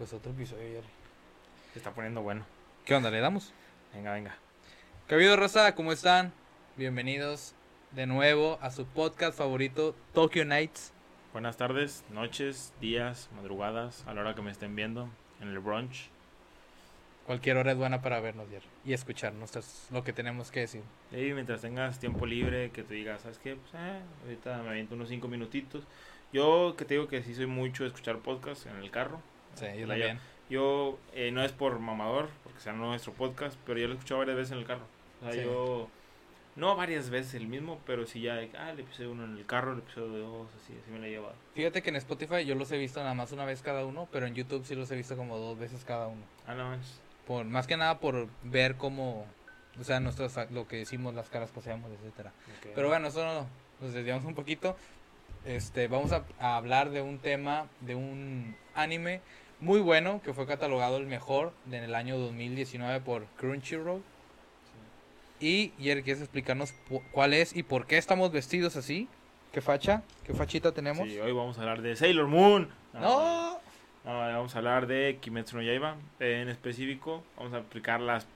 Pues otro episodio, Jerry. Se está poniendo bueno. ¿Qué onda? ¿Le damos? Venga, venga. ¿Qué ha habido, Rosa? ¿Cómo están? Bienvenidos de nuevo a su podcast favorito, Tokyo Nights. Buenas tardes, noches, días, madrugadas, a la hora que me estén viendo en el brunch. Cualquier hora es buena para vernos, Jerry, y escucharnos. Es lo que tenemos que decir. Y mientras tengas tiempo libre, que te digas, ¿sabes qué? Pues, eh, ahorita me aviento unos 5 minutitos. Yo que te digo que sí soy mucho de escuchar podcast en el carro. Sí, yo La también. Yo, eh, no es por mamador, porque sea nuestro podcast, pero yo lo he escuchado varias veces en el carro. O sea, Sí. yo, no varias veces el mismo, pero sí ya, ah, el episodio 1 en el carro, el episodio 2, así, así me lo he llevado. Fíjate que en Spotify yo los he visto nada más una vez cada uno, pero en YouTube sí los he visto como dos veces cada uno. Ah, no, es... Por, más que nada por ver cómo, o sea, nosotros, lo que decimos, las caras que hacemos, etcétera. ok. Pero bueno, eso no, nos desviamos un poquito. Este, vamos a, a hablar de un tema, de un anime muy bueno que fue catalogado el mejor en el año 2019 por Crunchyroll. Y Jerry, ¿quieres explicarnos cuál es y por qué estamos vestidos así? ¿Qué facha? ¿Qué fachita tenemos? Sí, hoy vamos a hablar de Sailor Moon. ¡No! No, vamos a hablar de Kimetsu no Yaiba. En específico, vamos a aplicar las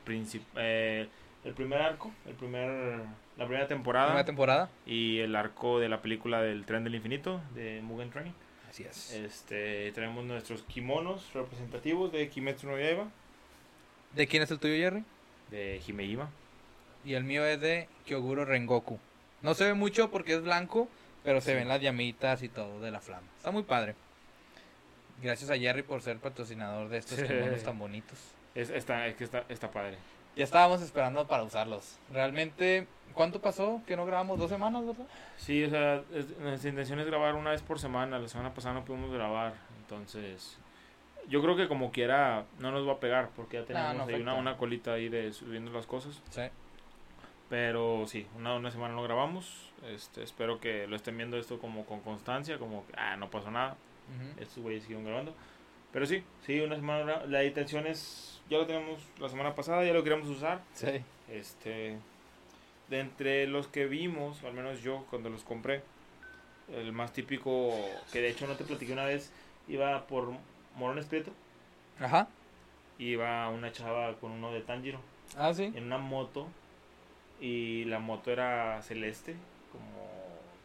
eh, el primer arco, el primer, la primera temporada Primera temporada. y el arco de la película del Tren del Infinito de Mugen Train. Así es. Este, tenemos nuestros kimonos representativos de Kimetsu no Yaiba, ¿De quién es el tuyo, Jerry? de Himejima. Y el mío es de Kyoguro Rengoku. No se ve mucho porque es blanco, pero se ven las llamitas y todo de la flama. Está muy padre. Gracias a Jerry por ser patrocinador de estos kimonos tan bonitos. Es, está, es que está, está padre. Ya estábamos esperando para usarlos. Realmente, ¿cuánto pasó que no grabamos? ¿Dos semanas, verdad? Sí, o sea, es- nuestra intención es grabar una vez por semana. La semana pasada no pudimos grabar, entonces yo creo que como quiera no nos va a pegar porque ya tenemos no ahí una, una colita ahí de subiendo las cosas. Sí. Pero sí, una, una semana no grabamos. Este, espero que lo estén viendo esto como con constancia, como que ah, no pasó nada. Estos güeyes siguieron grabando. Pero sí, sí, una semana. La intención es, ya lo tenemos la semana pasada, ya lo queríamos usar. Sí. Este, de entre los que vimos, al menos yo cuando los compré, el más típico, que de hecho no te platiqué una vez, iba por Morones Prieto, Ajá. iba una chava con uno de Tanjiro Ah, sí. en una moto y la moto era celeste, como,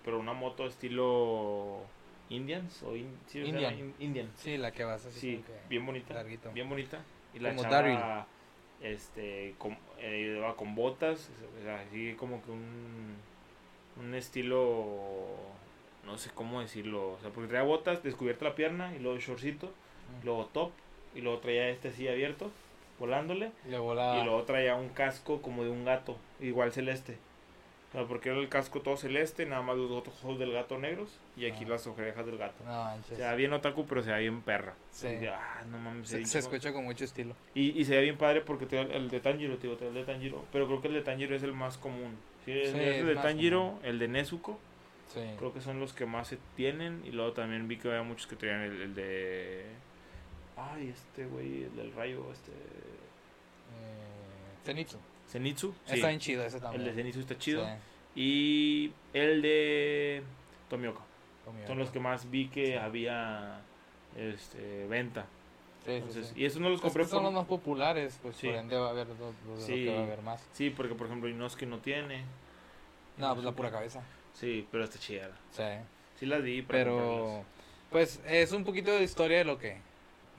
pero una moto estilo Indians o in- sí, Indian. in- Indian. Sí, la que vas así. Sí, bien bonita. larguito. Bien bonita. Y la Como chava, Daryl. este, com- eh, con botas, así como que un, un estilo, no sé cómo decirlo, o sea, porque traía botas, descubierta la pierna, y luego shortcito, luego top, y luego traía este así abierto, volándole, y luego traía un casco como de un gato, igual celeste. O sea, porque era el casco todo celeste, nada más los ojos del gato negros, y aquí Ah. las orejas del gato. No. Se ve bien otaku, pero se ve bien perra. Sí. Ah, no mames, se, se escucha con mucho estilo. y, y se ve bien padre porque te da el de Tanjiro, digo, te da el de Tanjiro. Pero creo que el de Tanjiro es el más común. Sí, el de Tanjiro, común. el de Nezuko. Sí. Creo que son los que más se tienen. Y luego también vi que había muchos que traían el, el de. Ay, este güey, el del rayo, este. Eh, Zenitsu. Zenitsu. Sí, Está bien chido ese el también. de Zenitsu está chido. Sí, Y el de Tomioka. Son los que más vi que Sí. había este, venta. Sí, sí, Entonces. Y esos no los Pues compré que son por- los más populares, pues Sí. por ende va a haber dos, dos que va a haber más. Sí, porque por ejemplo Inosuke no tiene. No, pues la pura cabeza. Sí, pero está chida. Sí. Sí las vi Pero, comprarlas. pues es un poquito de historia de lo que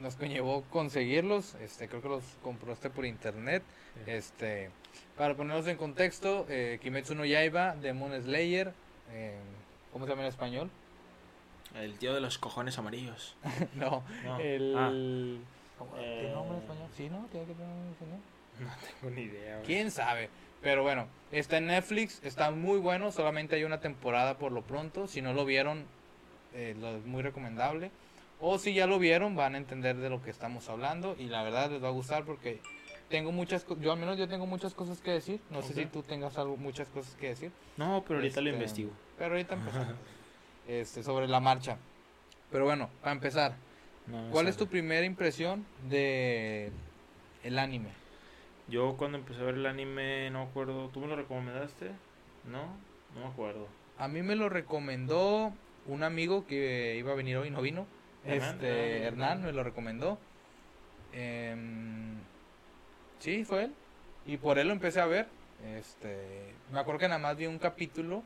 nos conllevó conseguirlos. Este, creo que los compraste por internet. Sí. Este, para ponernos en contexto, eh, Kimetsu no Yaiba, Demon Slayer, eh, ¿cómo se llama en español? El tío de los cojones amarillos. no, No. el... Ah, ¿cómo- ¿Tiene nombre en español? Sí, ¿no? ¿Tiene que tener nombre en español? no tengo ni idea. ¿Quién sabe? Pero bueno, está en Netflix, está muy bueno, solamente hay una temporada por lo pronto. Si no lo vieron, eh, lo es muy recomendable. O si ya lo vieron, van a entender de lo que estamos hablando y la verdad les va a gustar porque tengo muchas, yo al menos yo tengo muchas cosas que decir. No sé si tú tengas algo, muchas cosas que decir. No, pero ahorita lo Este, investigo. Pero ahorita empezamos. este, sobre la marcha. Pero bueno, para empezar, No, ¿cuál es tu primera impresión de el anime? Yo cuando empecé a ver el anime, no me acuerdo. ¿Tú me lo recomendaste? No, no me acuerdo. A mí me lo recomendó un amigo que iba a venir hoy, no vino. Hernán, Este, Hernán me lo recomendó. Em, sí, fue él. Y por él lo empecé a ver. Este, me acuerdo que nada más vi un capítulo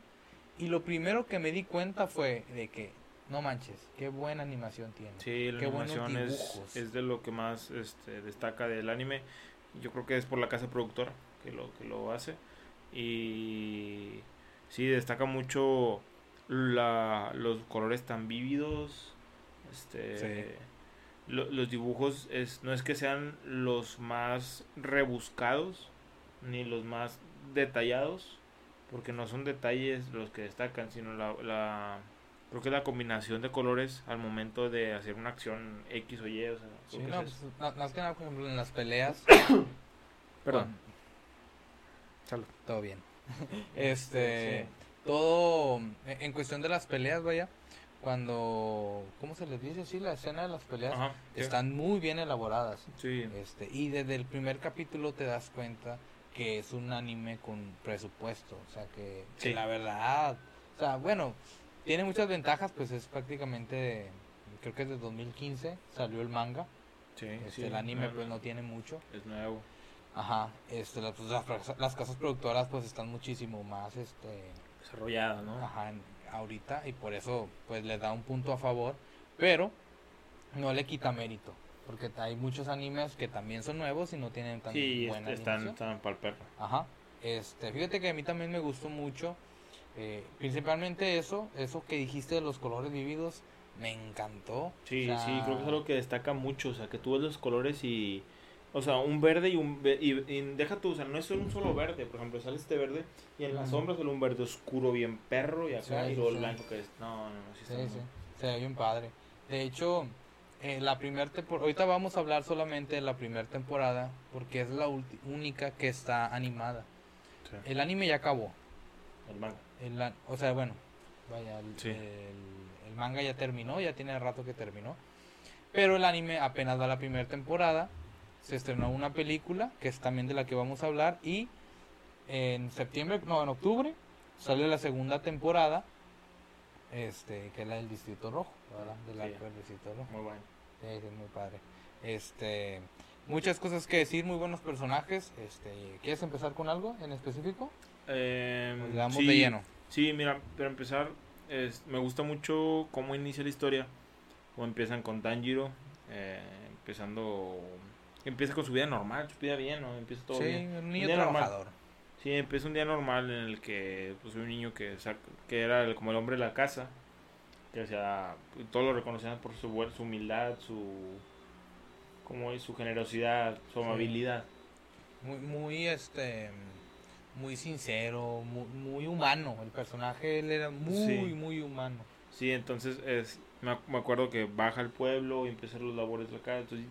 y lo primero que me di cuenta fue de que no manches, qué buena animación tiene. Sí, la qué animación es, es, de lo que más este, destaca del anime. Yo creo que es por la casa productora que lo, que lo hace. Y sí, destaca mucho la, los colores tan vívidos. Este, los dibujos es, no es que sean los más rebuscados ni los más detallados, porque no son detalles los que destacan, sino la, la creo que la combinación de colores al momento de hacer una acción X o Y, o sea, sí, no, pues, más que nada, por ejemplo, en las peleas. Perdón. Salud. Todo bien. este, todo en cuestión de las peleas, vaya, cuando, ¿cómo se les dice así? La escena de las peleas están muy bien elaboradas. Sí. Este, y desde el primer capítulo te das cuenta que es un anime con presupuesto, o sea que, la verdad, o sea, bueno, tiene muchas ventajas, pues es prácticamente, creo que es de 2015 salió el manga. Sí, este, el anime pues no tiene mucho. Es nuevo. Ajá, este, las, las, casas productoras pues están muchísimo más, este... Desarrolladas, ¿no? Ajá, ahorita, y por eso pues le da un punto a favor, pero no le quita mérito. Porque hay muchos animes que también son nuevos y no tienen tan sí, buena están, están para el perro. Ajá. Este, fíjate que a mí también me gustó mucho, eh, principalmente eso, eso que dijiste de los colores vividos, me encantó. Sí, sí, creo que es algo que destaca mucho, o sea, que tú ves los colores y, o sea, un verde y un, y, deja tú, o sea, no es solo un solo verde, por ejemplo, sale este verde y en la sombra sale un verde oscuro bien perro y acá y luego el blanco que es, no, no, no, sí, sí, sí, se ve bien padre. De hecho, eh, la primera temporada, ahorita vamos a hablar solamente de la primera temporada porque es la única que está animada. El anime ya acabó. El manga. El, o sea, bueno, vaya, el, manga ya terminó, ya tiene rato que terminó. Pero el anime apenas da la primera temporada. Se estrenó una película, que es también de la que vamos a hablar. Y en septiembre, no, en octubre, sale la segunda temporada. Este, que es la del Distrito Rojo, ¿verdad? De la Distrito Rojo. Muy bueno. Sí, es muy padre. Este, muchas cosas que decir, muy buenos personajes. Este, ¿Quieres empezar con algo en específico? Eh, damos de lleno. Sí, mira, para empezar, es, me gusta mucho cómo inicia la historia. Cómo empiezan con Tanjiro, eh, empezando. Empieza con su vida normal, su vida bien, ¿no? Empieza todo bien. un niño trabajador. Sí, empieza un día normal en el que, pues, un niño que, que era como el hombre de la casa, que sea, todos lo reconocían por su, su humildad, su, como su generosidad, su amabilidad. Muy, muy, este, muy sincero, muy, humano. El personaje él era muy, muy humano. Sí, entonces es, me, acuerdo que baja al pueblo y empieza los labores de acá, entonces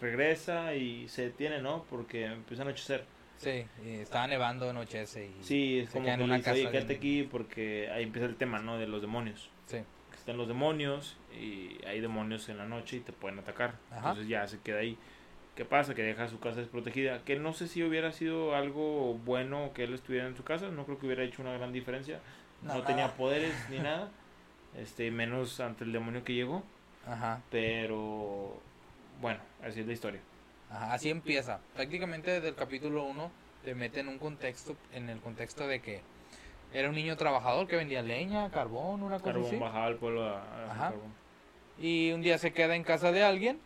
regresa y se detiene, ¿no? Porque empieza a anochecer. Sí, y estaba nevando, anochece y sí, es como que una dice, casa quédate aquí porque ahí empieza el tema, ¿no? De los demonios. Sí. están los demonios y hay demonios en la noche y te pueden atacar. Entonces ya se queda ahí. ¿Qué pasa? Que deja su casa desprotegida. Que no sé si hubiera sido algo bueno que él estuviera en su casa. No creo que hubiera hecho una gran diferencia. No, tenía poderes ni nada. Este, menos ante el demonio que llegó. Ajá. Pero bueno, así es la historia. Ajá, así empieza. Prácticamente desde el capítulo 1 te mete en un contexto, en el contexto de que era un niño trabajador que vendía leña, carbón, una cosa carbón, bajaba al pueblo a, carbón. Y un día se queda en casa de alguien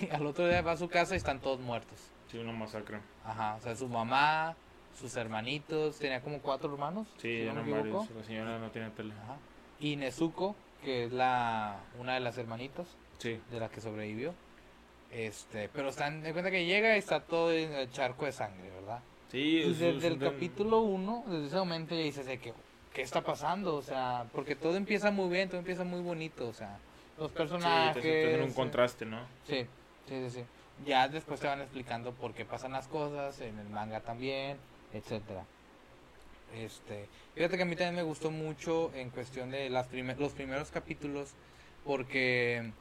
y al otro día va a su casa y están todos muertos. Sí, una masacre. Ajá, o sea, su mamá, sus hermanitos, tenía como cuatro hermanos. Sí, no varios, la señora no tiene tele. Ajá. Y Nezuko, que es la una de las hermanitas sí. de la que sobrevivió. Este, pero están de cuenta que llega y está todo en el charco de sangre, ¿verdad? Sí, y desde el capítulo 1, desde ese momento ya dices de que ¿qué está pasando? O sea, porque todo empieza muy bien, todo empieza muy bonito, o sea, los personajes. Sí, te, un contraste, ¿no? Sí, sí, sí, Ya después te van explicando por qué pasan las cosas, en el manga también, etcétera. Este, fíjate que a mí también me gustó mucho en cuestión de las los primeros capítulos porque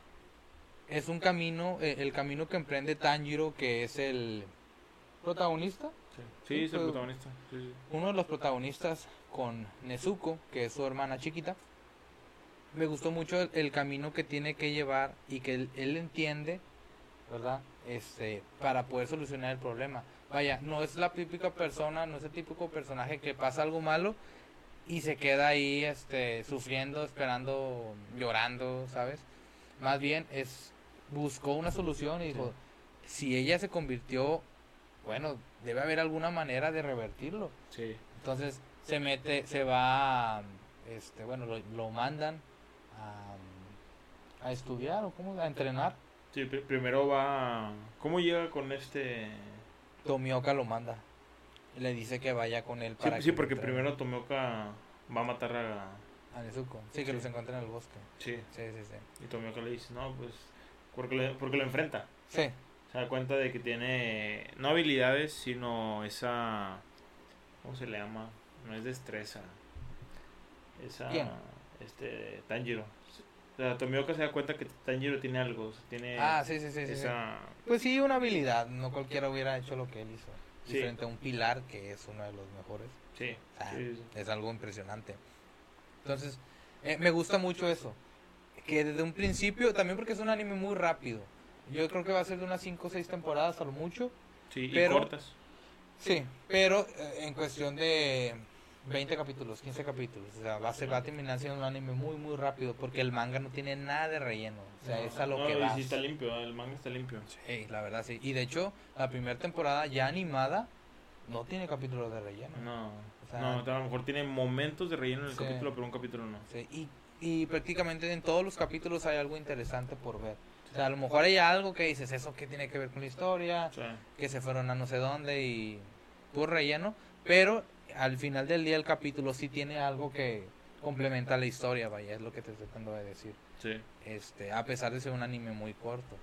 es un camino, eh, el camino que emprende Tanjiro, que es el protagonista. Sí, es el protagonista. Uno de los protagonistas con Nezuko, que es su hermana chiquita. Me gustó mucho el, camino que tiene que llevar y que él, entiende ¿verdad? Este, para poder solucionar el problema. Vaya, no es la típica persona, no es el típico personaje que pasa algo malo y se queda ahí este sufriendo, esperando, llorando, ¿sabes? Más bien es buscó una solución y dijo, si ella se convirtió, bueno, debe haber alguna manera de revertirlo. Sí. Entonces se mete, se va, este, bueno, lo, lo mandan a, a, estudiar o cómo, a entrenar. Sí, primero va, ¿cómo llega con este? Tomioka lo manda. Le dice que vaya con él para. Sí, sí porque primero Tomioka va a matar a. A Nezuko. Sí, que los encuentra en el bosque. Sí. Sí, sí, sí. Y Tomioka le dice, no, pues. Porque, porque lo enfrenta. Sí. Se da cuenta de que tiene. No habilidades, sino esa. ¿Cómo se le llama? No es destreza. Esa. ¿Quién? Este. Tanjiro. Sea, Tomioka se da cuenta que Tanjiro tiene algo. tiene ah, sí, sí, sí, esa... Pues sí, una habilidad. No cualquiera hubiera hecho lo que él hizo. Sí. frente a un pilar que es uno de los mejores. Sí. Es algo impresionante. Entonces, eh, me gusta mucho eso. Que desde un principio, también porque es un anime muy rápido. Yo creo que va a ser de unas 5 o 6 temporadas a lo mucho. Sí, pero, y cortas. Sí, pero eh, en cuestión de 20 capítulos, 15 capítulos. O sea, va a, ser, va a terminar siendo un anime muy, muy rápido porque el manga no tiene nada de relleno. O sea, es a lo que va. sí está limpio, el manga está limpio. Sí, la verdad sí. Y de hecho, la primera temporada ya animada no tiene capítulos de relleno. No, no, a lo mejor tiene momentos de relleno en el capítulo, pero un capítulo no. Sí, y, y prácticamente en todos los capítulos hay algo interesante por ver. O sea, a lo mejor hay algo que dices, eso que tiene que ver con la historia, que se fueron a no sé dónde y puro relleno, pero al final del día el capítulo sí tiene algo que complementa la historia, vaya, es lo que te estoy tratando de decir. Sí. Este, a pesar de ser un anime muy corto.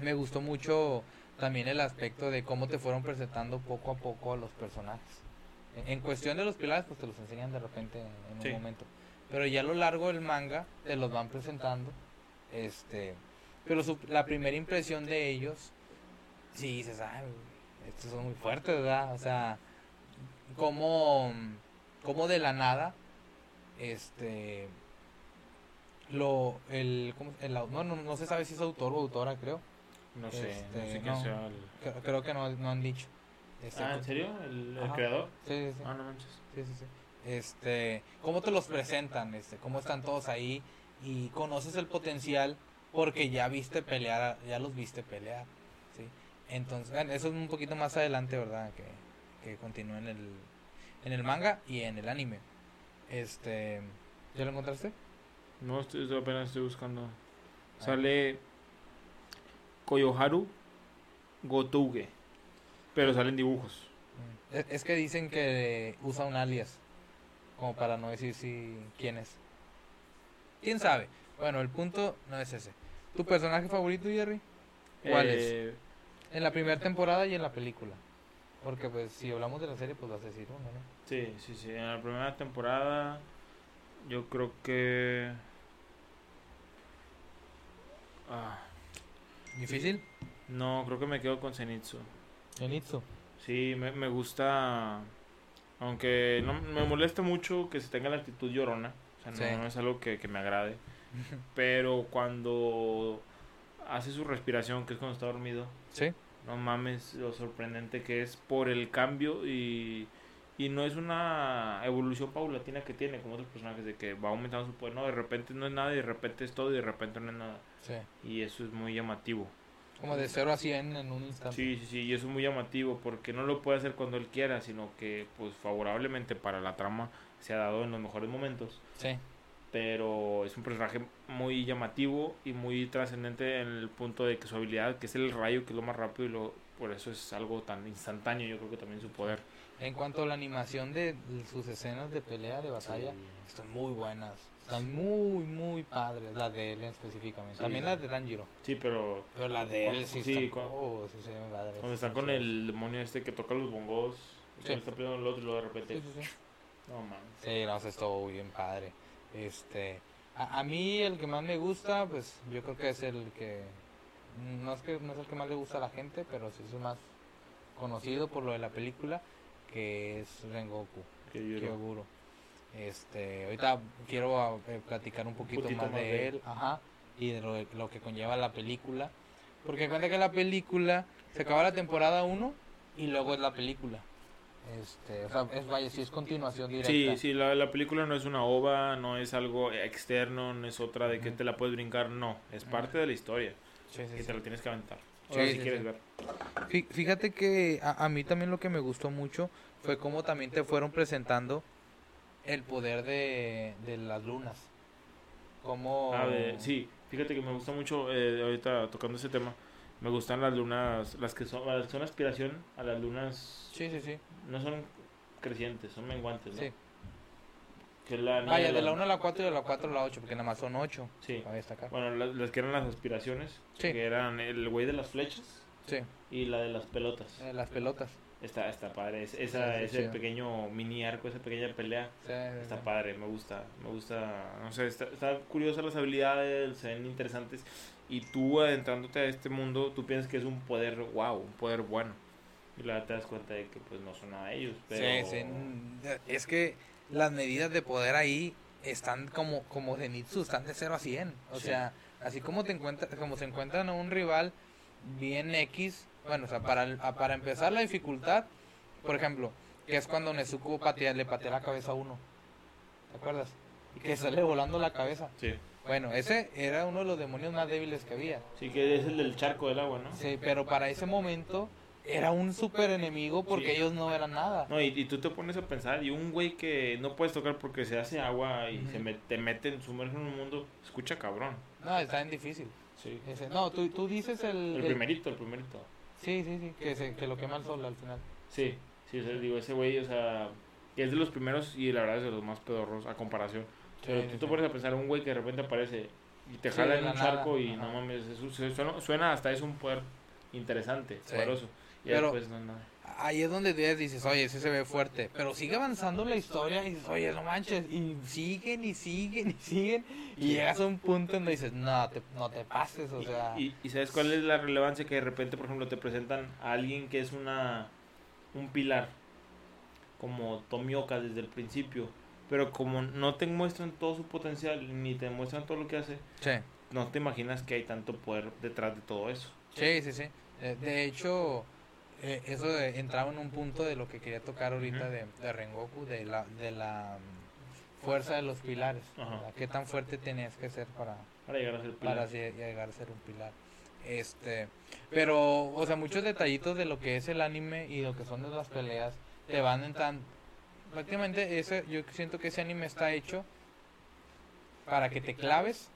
Me gustó mucho también el aspecto de cómo te fueron presentando poco a poco a los personajes. En, cuestión de los pilares, pues te los enseñan de repente en, un momento. Pero ya a lo largo del manga te los van presentando. Este, pero la primera impresión de ellos, sí dices, ay, estos son muy fuertes, ¿verdad? O sea, como, como de la nada, este, lo, el, ¿cómo, el no, no, no se sabe si es autor o autora, creo. No sé, no sé este, quién sea el... Creo, que no, no han dicho. Este, ah, ¿en serio? ¿El, el creador? Sí, sí, sí. Ah, no manches. Sí, sí, sí. Este, ¿cómo te los presentan? Este, ¿Cómo están todos ahí? Y conoces el potencial porque ya viste pelear, ya los viste pelear, ¿sí? Entonces, eso es un poquito más adelante, ¿verdad? Que, que continúa en el, en el manga y en el anime. Este, ¿ya lo encontraste? No, estoy, apenas estoy buscando. Ah. Sale Koyoharu Gotouge, pero salen dibujos. Mm. Es que dicen que usa un alias, como para no decir si quién es. ¿Quién sabe? Bueno, el punto no es ese. ¿Tu personaje favorito, Jerry? ¿Cuál es? Eh, en la primera temporada y en la película. Porque pues si hablamos de la serie, pues vas a decir uno, ¿no? Sí, sí, sí. En la primera temporada yo creo que... Ah. ¿Difícil? No, creo que me quedo con Zenitsu. ¿Zenitsu? Sí, me, me gusta... Aunque no me molesta mucho que se tenga la actitud llorona. O sea, no, no es algo que, que me agrade. Pero cuando hace su respiración, que es cuando está dormido. Sí. No mames lo sorprendente que es por el cambio y, y no es una evolución paulatina que tiene como otros personajes de que va aumentando su poder. No, de repente no es nada y de repente es todo y de repente no es nada. Sí. Y eso es muy llamativo. Como de 0 a 100 en un instante. Sí, sí, sí, y eso es muy llamativo porque no lo puede hacer cuando él quiera, sino que pues favorablemente para la trama se ha dado en los mejores momentos. Sí pero es un personaje muy llamativo y muy trascendente en el punto de que su habilidad, que es el rayo, que es lo más rápido y lo, por eso es algo tan instantáneo, yo creo que también su poder. En cuanto a la animación de sus escenas de pelea, de batalla, están muy buenas. Están muy, muy padres, la de él específicamente. También la de Danjiro. Sí, pero... Pero la de él sí, sí cuando, cuando están con el demonio este que toca los bongos, sí. está peleando el otro y luego de repente... No, man. Sí, no, eso estuvo bien padre. Este, a, a, mí el que más me gusta, pues yo creo que es el que no es que no es el que más le gusta a la gente, pero sí es el más conocido por lo de la película, que es Rengoku, Kyoguro. Este, ahorita quiero eh, platicar un poquito más, de, él, ajá, y de lo, lo, que conlleva la película. Porque cuenta que la película se acaba la temporada 1 y luego es la película. Este, o sea, es, vaya, sí es continuación directa. Sí, sí, la, la película no es una ova, no es algo externo, no es otra de que te la puedes brincar, no, es parte de la historia Sí, sí, y sí. te la tienes que aventar. Sí, Ahora sí, si quieres sí. ver. Fí- Fíjate que a, a mí también lo que me gustó mucho fue cómo también te fueron presentando el poder de, de las lunas. Como... A ver, Ah, sí, fíjate que me gusta mucho, eh, ahorita tocando ese tema, me gustan las lunas, las que son, las que son aspiración a las lunas, Sí, sí, sí. no son crecientes, son menguantes, ¿no? sí. Que la niña de la 1 a la 4 y de la 4 a la 8, porque nada más son 8. Sí. Destacar. Bueno, las, las que eran las aspiraciones, Sí. que eran el güey de las flechas Sí, y la de las pelotas. eh, las pelotas. Está, está padre, es- esa, Sí, sí, ese pequeño mini arco, esa pequeña pelea, está padre, me gusta, me gusta, no sé, está, está curiosa las habilidades, se ven interesantes y tú adentrándote a este mundo, tú piensas que es un poder wow, un poder bueno y la te das cuenta de que pues no son nada ellos, pero Sí, sí. Es que las medidas de poder ahí están como, como Zenitsu, están de 0 a 100. O Sí. sea, así como te encuentras, como se encuentran a un rival bien X, bueno, o sea, para, para empezar la dificultad, por ejemplo, que es cuando Nezuko patea, le patea la cabeza a uno. ¿Te acuerdas? Y que sale volando la cabeza. sí, Bueno, ese era uno de los demonios más débiles que había. sí que es el del charco del agua, ¿no? Sí, pero para ese momento era un super enemigo porque Sí. ellos no eran nada. No, y, y tú te pones a pensar, y un güey que no puedes tocar porque se hace agua y se met- te mete, sumerge en un mundo, escucha cabrón. No, está bien difícil. Sí. Ese- no, tú, tú dices el... El el- primerito, el primerito. Sí, sí, sí, que, se, que lo quema el sol al final. Sí, sí, o sea, digo, ese güey, o sea, que es de los primeros y la verdad es de los más pedorros a comparación. Pero Sí, tú te pones a pensar un güey que de repente aparece y te jala en un charco nada, y ajá. no mames, suena, suena hasta es un poder interesante, Sí. poderoso. Y Pero- después no, no. Ahí es donde tú dices, oye, ese se ve fuerte. Pero sigue avanzando la historia y dices, oye, no manches. Y siguen y siguen y siguen. Y llegas a un punto donde dices, no te, no te pases, o Y- sea. y, y sabes cuál es la relevancia que de repente, por ejemplo, te presentan a alguien que es una un pilar, como Tomioka desde el principio, pero como no te muestran todo su potencial ni te muestran todo lo que hace, Sí, no te imaginas que hay tanto poder detrás de todo eso. sí, sí. sí. Eh, de hecho, eh, eso de- entraba en un punto de lo que quería tocar ahorita de, de Rengoku, de la, de la mm, fuerza de los pilares. ¿Qué tan fuerte tenías que ser para, Para llegar a ser pilar. para llegar a ser un pilar. Este, pero, o sea, muchos detallitos de lo que es el anime y lo que son de las peleas te van entrando. Prácticamente ese, yo siento que ese anime está hecho para que te claves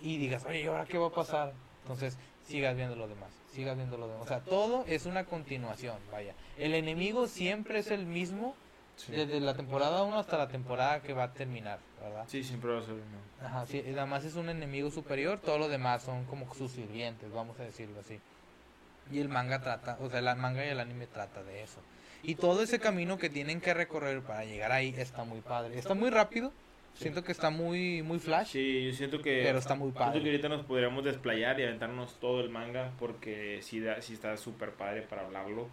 y digas, oye, ¿y ahora qué va a pasar? Entonces, sigas viendo lo demás, sigas viendo lo demás. O sea, todo es una continuación, vaya. El enemigo siempre es el mismo Sí. desde la temporada 1 hasta la temporada que va a terminar, ¿verdad? Sí, siempre va a ser ¿no? Ajá, sí, nada más es un enemigo superior, todo lo demás son como sus sirvientes, vamos a decirlo así. Y el manga trata, o sea, el manga y el anime trata de eso. Y todo ese camino que tienen que recorrer para llegar ahí está muy padre. Está muy rápido, siento que está muy muy flash, Sí, yo siento que pero está muy siento que padre. ahorita nos podríamos desplayar y aventarnos todo el manga porque sí, da, sí está súper padre para hablarlo,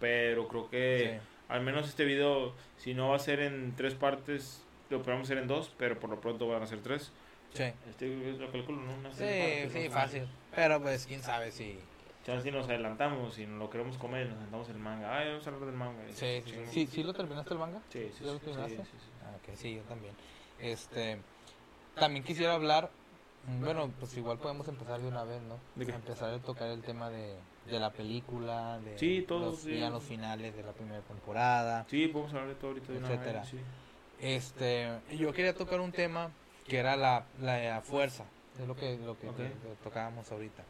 pero creo que Sí. al menos este video, si no va a ser en tres partes, lo podemos hacer en dos, pero por lo pronto van a ser tres. Sí, Este lo calculo, ¿no? Unas sí, sí, ¿no? fácil. Pero pues quién sabe si... Chance si nos adelantamos y nos lo queremos comer, nos sentamos el manga. Ay, vamos a hablar del manga. y Sí, sí, sí. ¿Sí, lo terminaste el manga? Sí, sí, ¿Ya lo sí, terminaste? sí, sí, sí. Ah, ok, sí, yo también. Este, también quisiera hablar, mm, bueno, pues igual podemos empezar de una vez, ¿no? ¿De qué? Empezar a tocar el tema de, de la película, de Sí, todos, los sí. villanos finales de la primera temporada. Sí, podemos hablar de todo ahorita de una Etcétera. vez, sí. Este, yo quería tocar un tema que era la, la fuerza, es lo que, lo que Ok. que tocábamos ahorita.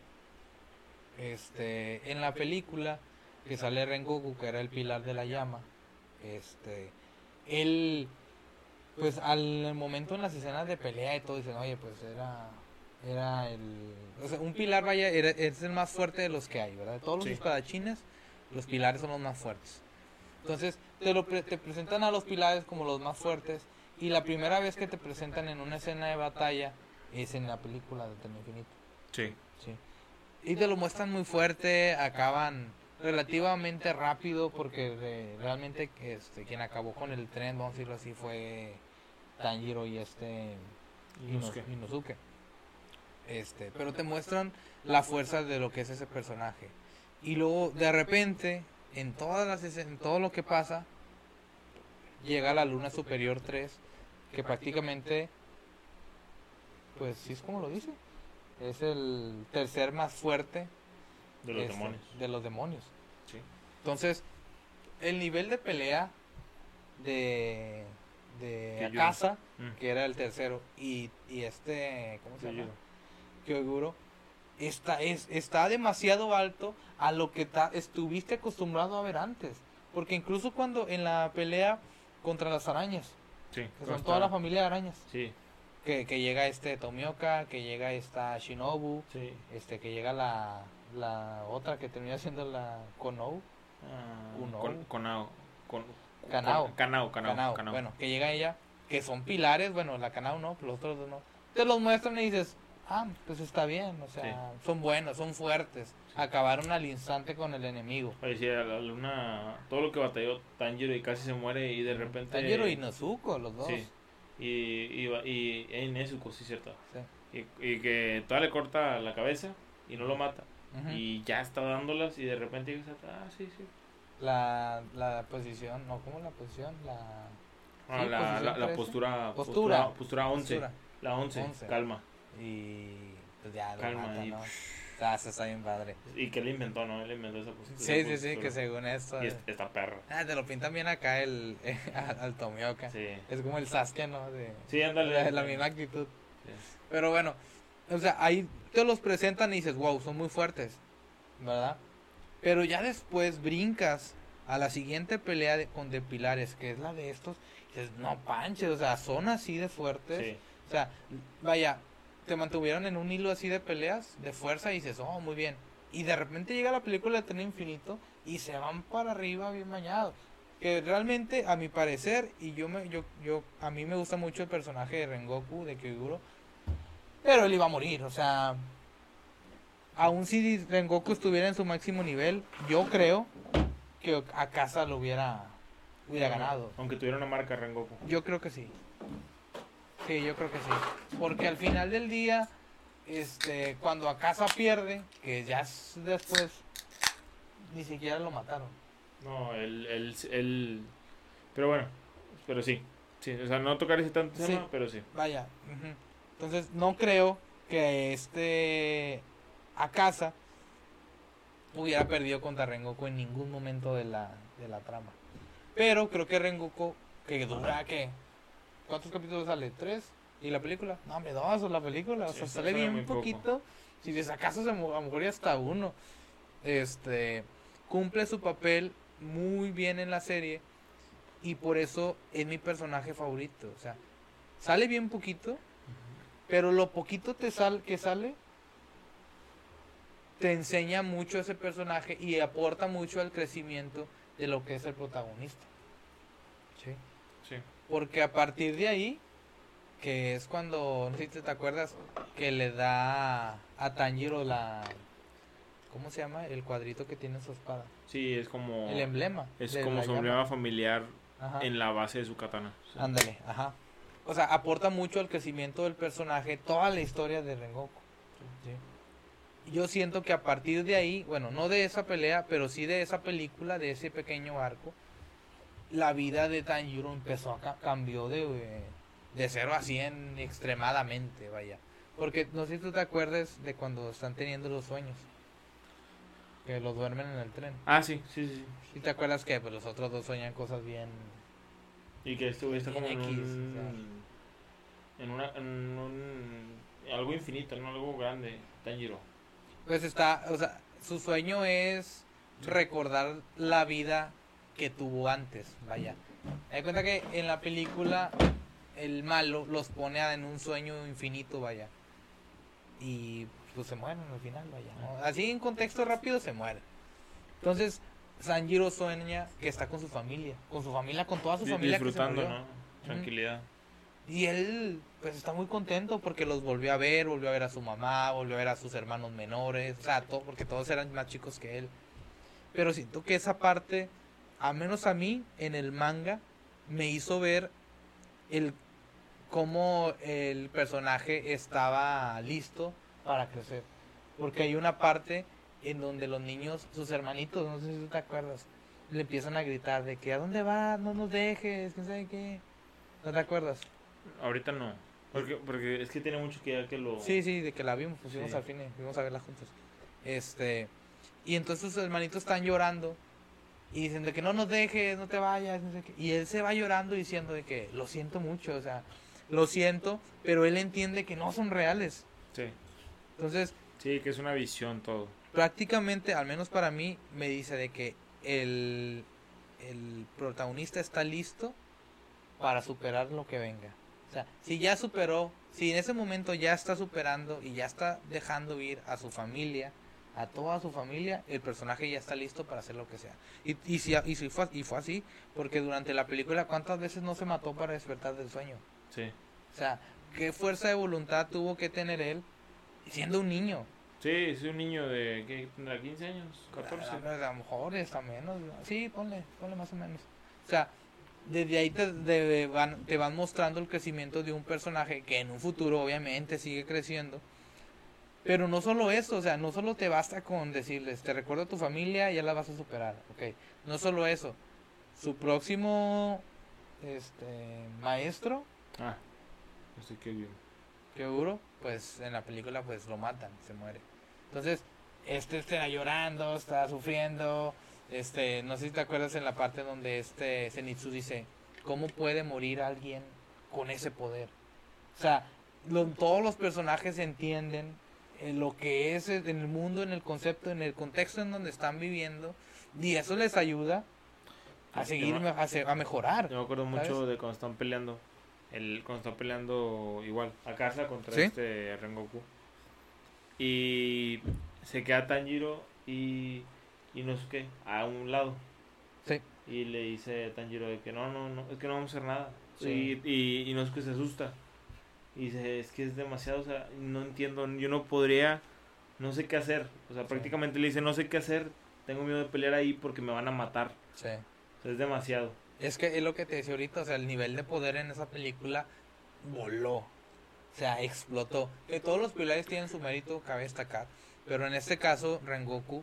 Este, en la película que sale Rengoku, que era el pilar de la llama, este, él, pues al momento en las escenas de pelea y todo, dicen, oye, pues era, era el, o sea, un pilar, vaya, era- es el más fuerte de los que hay, ¿verdad? De todos los Sí. espadachines, los pilares son los más fuertes. Entonces, te, lo pre- te presentan a los pilares como los más fuertes, y la primera vez que te presentan en una escena de batalla es en la película de Eterno Infinito. Sí. Sí. Y te lo muestran muy fuerte, acaban relativamente rápido porque re- realmente este, quien acabó con el tren, vamos a decirlo así, fue Tanjiro y este Ino- Inosuke. Inosuke. Este, pero te muestran la fuerza de lo que es ese personaje. Y luego, de repente, en todas las en todo lo que pasa, llega la Luna Superior 3, que prácticamente, pues sí es como lo dice, es el tercer más fuerte De los este, demonios. de los demonios. Sí. Entonces, el nivel de pelea de, de. Akasa, Mm. que era el tercero, y, y este, ¿cómo se llama? Kyoguro, está, es, está demasiado alto a lo que ta- estuviste acostumbrado a ver antes. Porque incluso cuando en la pelea contra las arañas, Sí. que son toda la familia de arañas, Sí, que, que llega este Tomioka, que llega esta Shinobu, sí. este que llega la, la otra que termina siendo la Konou, Ah, Uno. con, Kanao. Kanao, Kanao, Kanao. Kanao. Bueno, que llega ella, que son pilares, bueno, la Kanao no, los otros no. Te los muestran y dices, ah, pues está bien, o sea, son buenos, son fuertes. Acabaron al instante con el enemigo. Oye, sí, a la luna, todo lo que batalló Tanjiro y casi se muere y de repente... Tanjiro y Nozuko, los dos. Sí. Y, y, y, y Nezuko, sí, cierto. Sí. Y, y que toda le corta la cabeza y no lo mata. Y ya está dándolas y de repente dices, ah, sí, sí. la, la posición, no, ¿cómo la posición? La Ah, Sí, la, posición la, la trece. postura, Postura. postura, postura 11. postura. La 11, Once. calma. Y pues ya lo Calma, mata, y- ¿no? Ah, eso está bien padre. Y que él inventó, ¿no? Él inventó esa postura. Sí, sí, sí, que según esto. Y es- esta perra. Ah, te lo pintan bien acá el, al, al Tomioka. Sí. Es como el Sasuke, ¿no? De, Sí, ándale. la, la misma actitud. Sí. Pero bueno, o sea, ahí te los presentan y dices, wow, son muy fuertes, ¿verdad? Pero ya después brincas a la siguiente pelea de, con de pilares, que es la de estos, y dices, no panches, o sea, son así de fuertes. Sí. O sea, vaya, te mantuvieron en un hilo así de peleas, de fuerza, y dices, oh, muy bien. Y de repente llega la película de Tren Infinito y se van para arriba bien bañados. Que realmente, a mi parecer, y yo me, yo, yo, a mí me gusta mucho el personaje de Rengoku, de Kyoguro, pero él iba a morir, o sea, aún si Rengoku estuviera en su máximo nivel, yo creo que Akasa lo hubiera, hubiera ganado. Aunque tuviera una marca Rengoku. Yo creo que sí. Sí, yo creo que sí. Porque al final del día, este, cuando Akasa pierde, que ya es después, ni siquiera lo mataron. No, él, él, él... Pero bueno, pero sí. Sí, o sea, no tocar ese tanto Sí. tema, pero sí. Vaya. Entonces, no creo que este Akasa hubiera perdido contra Rengoku en ningún momento de la, de la trama. Pero creo que Rengoku, que dura, ¿qué? ¿Cuántos capítulos sale? ¿Tres? ¿Y la película? No, hombre, dos, o la película. O sea, sí, sale bien poco. poquito. Si de acaso se, a lo mejor ya hasta uno. Este, cumple su papel muy bien en la serie. Y por eso es mi personaje favorito. O sea, sale bien poquito. Pero lo poquito te sal, que sale te enseña mucho ese personaje y aporta mucho al crecimiento de lo que es el protagonista. Porque a partir de ahí, que es cuando, no sé si te acuerdas, que le da a Tanjiro la... ¿Cómo se llama? El cuadrito que tiene en su espada. Sí, es como... El emblema. Es como su emblema familiar Ajá. en la base de su katana. Sí. Ándale, ajá. O sea, aporta mucho al crecimiento del personaje, toda la historia de Rengoku. Sí. Yo siento que a partir de ahí, bueno, no de esa pelea, pero sí de esa película, de ese pequeño arco, la vida de Tanjiro empezó a ca- cambió de, eh, de 0 a 100 extremadamente, vaya. Porque no sé si tú te acuerdas de cuando están teniendo los sueños. Que los duermen en el tren. Ah, sí, sí, sí. ¿Sí te acuerdas que pues, los otros dos sueñan cosas bien Y que está como en X, un... En una... En un... Algo infinito, no algo grande. Tanjiro. Pues está, o sea, su sueño es recordar la vida que tuvo antes, vaya. Me cuenta que en la película el malo los pone en un sueño infinito, vaya. Y pues se mueren al final, vaya. ¿no? Así en contexto rápido se mueren. Entonces, Sanjiro sueña que está con su familia, con su familia, con toda su familia que se Disfrutando. ¿no? Tranquilidad. Y él, pues está muy contento porque los volvió a ver, volvió a ver a su mamá, volvió a ver a sus hermanos menores, o sea, todo, porque todos eran más chicos que él. Pero siento que esa parte, a menos a mí, en el manga, me hizo ver el cómo el personaje estaba listo para crecer. Porque hay una parte en donde los niños, sus hermanitos, no sé si tú te acuerdas, le empiezan a gritar de que a dónde vas, no nos dejes, quién sabe qué. ¿No te acuerdas? Ahorita no. Porque, porque es que tiene mucho que ya que lo... Sí, sí, de que la vimos, pusimos Sí. al cine, fuimos a verla juntos. Este, y entonces sus hermanitos están llorando y dicen de que no nos dejes, no te vayas, no sé qué. Y él se va llorando diciendo de que lo siento mucho, o sea, lo siento, pero él entiende que no son reales. Sí. Entonces, Sí, que es una visión todo. prácticamente, al menos para mí, me dice de que el, el protagonista está listo para superar lo que venga. O sea, si ya superó, si en ese momento ya está superando y ya está dejando ir a su familia, a toda su familia, el personaje ya está listo para hacer lo que sea. Y, y, si, y, si fue, y fue así, porque durante la película, ¿cuántas veces no se mató para despertar del sueño? Sí. O sea, ¿qué fuerza de voluntad tuvo que tener él siendo un niño? Sí, es un niño de, ¿qué? ¿Tendrá 15 años? 14. A, a lo mejor está menos. ¿no? Sí, ponle, ponle más o menos. O sea, desde ahí te, de- van, te van mostrando el crecimiento de un personaje que en un futuro obviamente sigue creciendo. Pero no solo eso, o sea, no solo te basta con decirles, te recuerdo a tu familia, ya la vas a superar, ok. No solo eso, su próximo este, maestro, Ah, sé qué bien. que duro, pues en la película pues lo matan, se muere. Entonces, este está llorando, está sufriendo, este, no sé si te acuerdas en la parte donde este Zenitsu dice, ¿cómo puede morir alguien con ese poder? O sea, lo- todos los personajes entienden eh, lo que es en el mundo, en el concepto, en el contexto en donde están viviendo, y eso les ayuda a seguir, a, a mejorar. Yo me acuerdo mucho de cuando están peleando. El, cuando están peleando igual, Akasa contra ¿Sí? este Rengoku. Y se queda Tanjiro y, y no sé qué, a un lado. Sí. Y le dice Tanjiro de que no, no, no, es que no vamos a hacer nada. Sí. Y, y, y no es que se asusta. Y dice, es que es demasiado, o sea, no entiendo, yo no podría, no sé qué hacer. O sea, Sí. prácticamente le dice, no sé qué hacer, tengo miedo de pelear ahí porque me van a matar. Sí. O sea, es demasiado. Es que es lo que te decía ahorita, o sea, el nivel de poder en esa película voló. O sea, explotó. Que todos los pilares tienen su mérito, cabe destacar. Pero en este caso, Rengoku,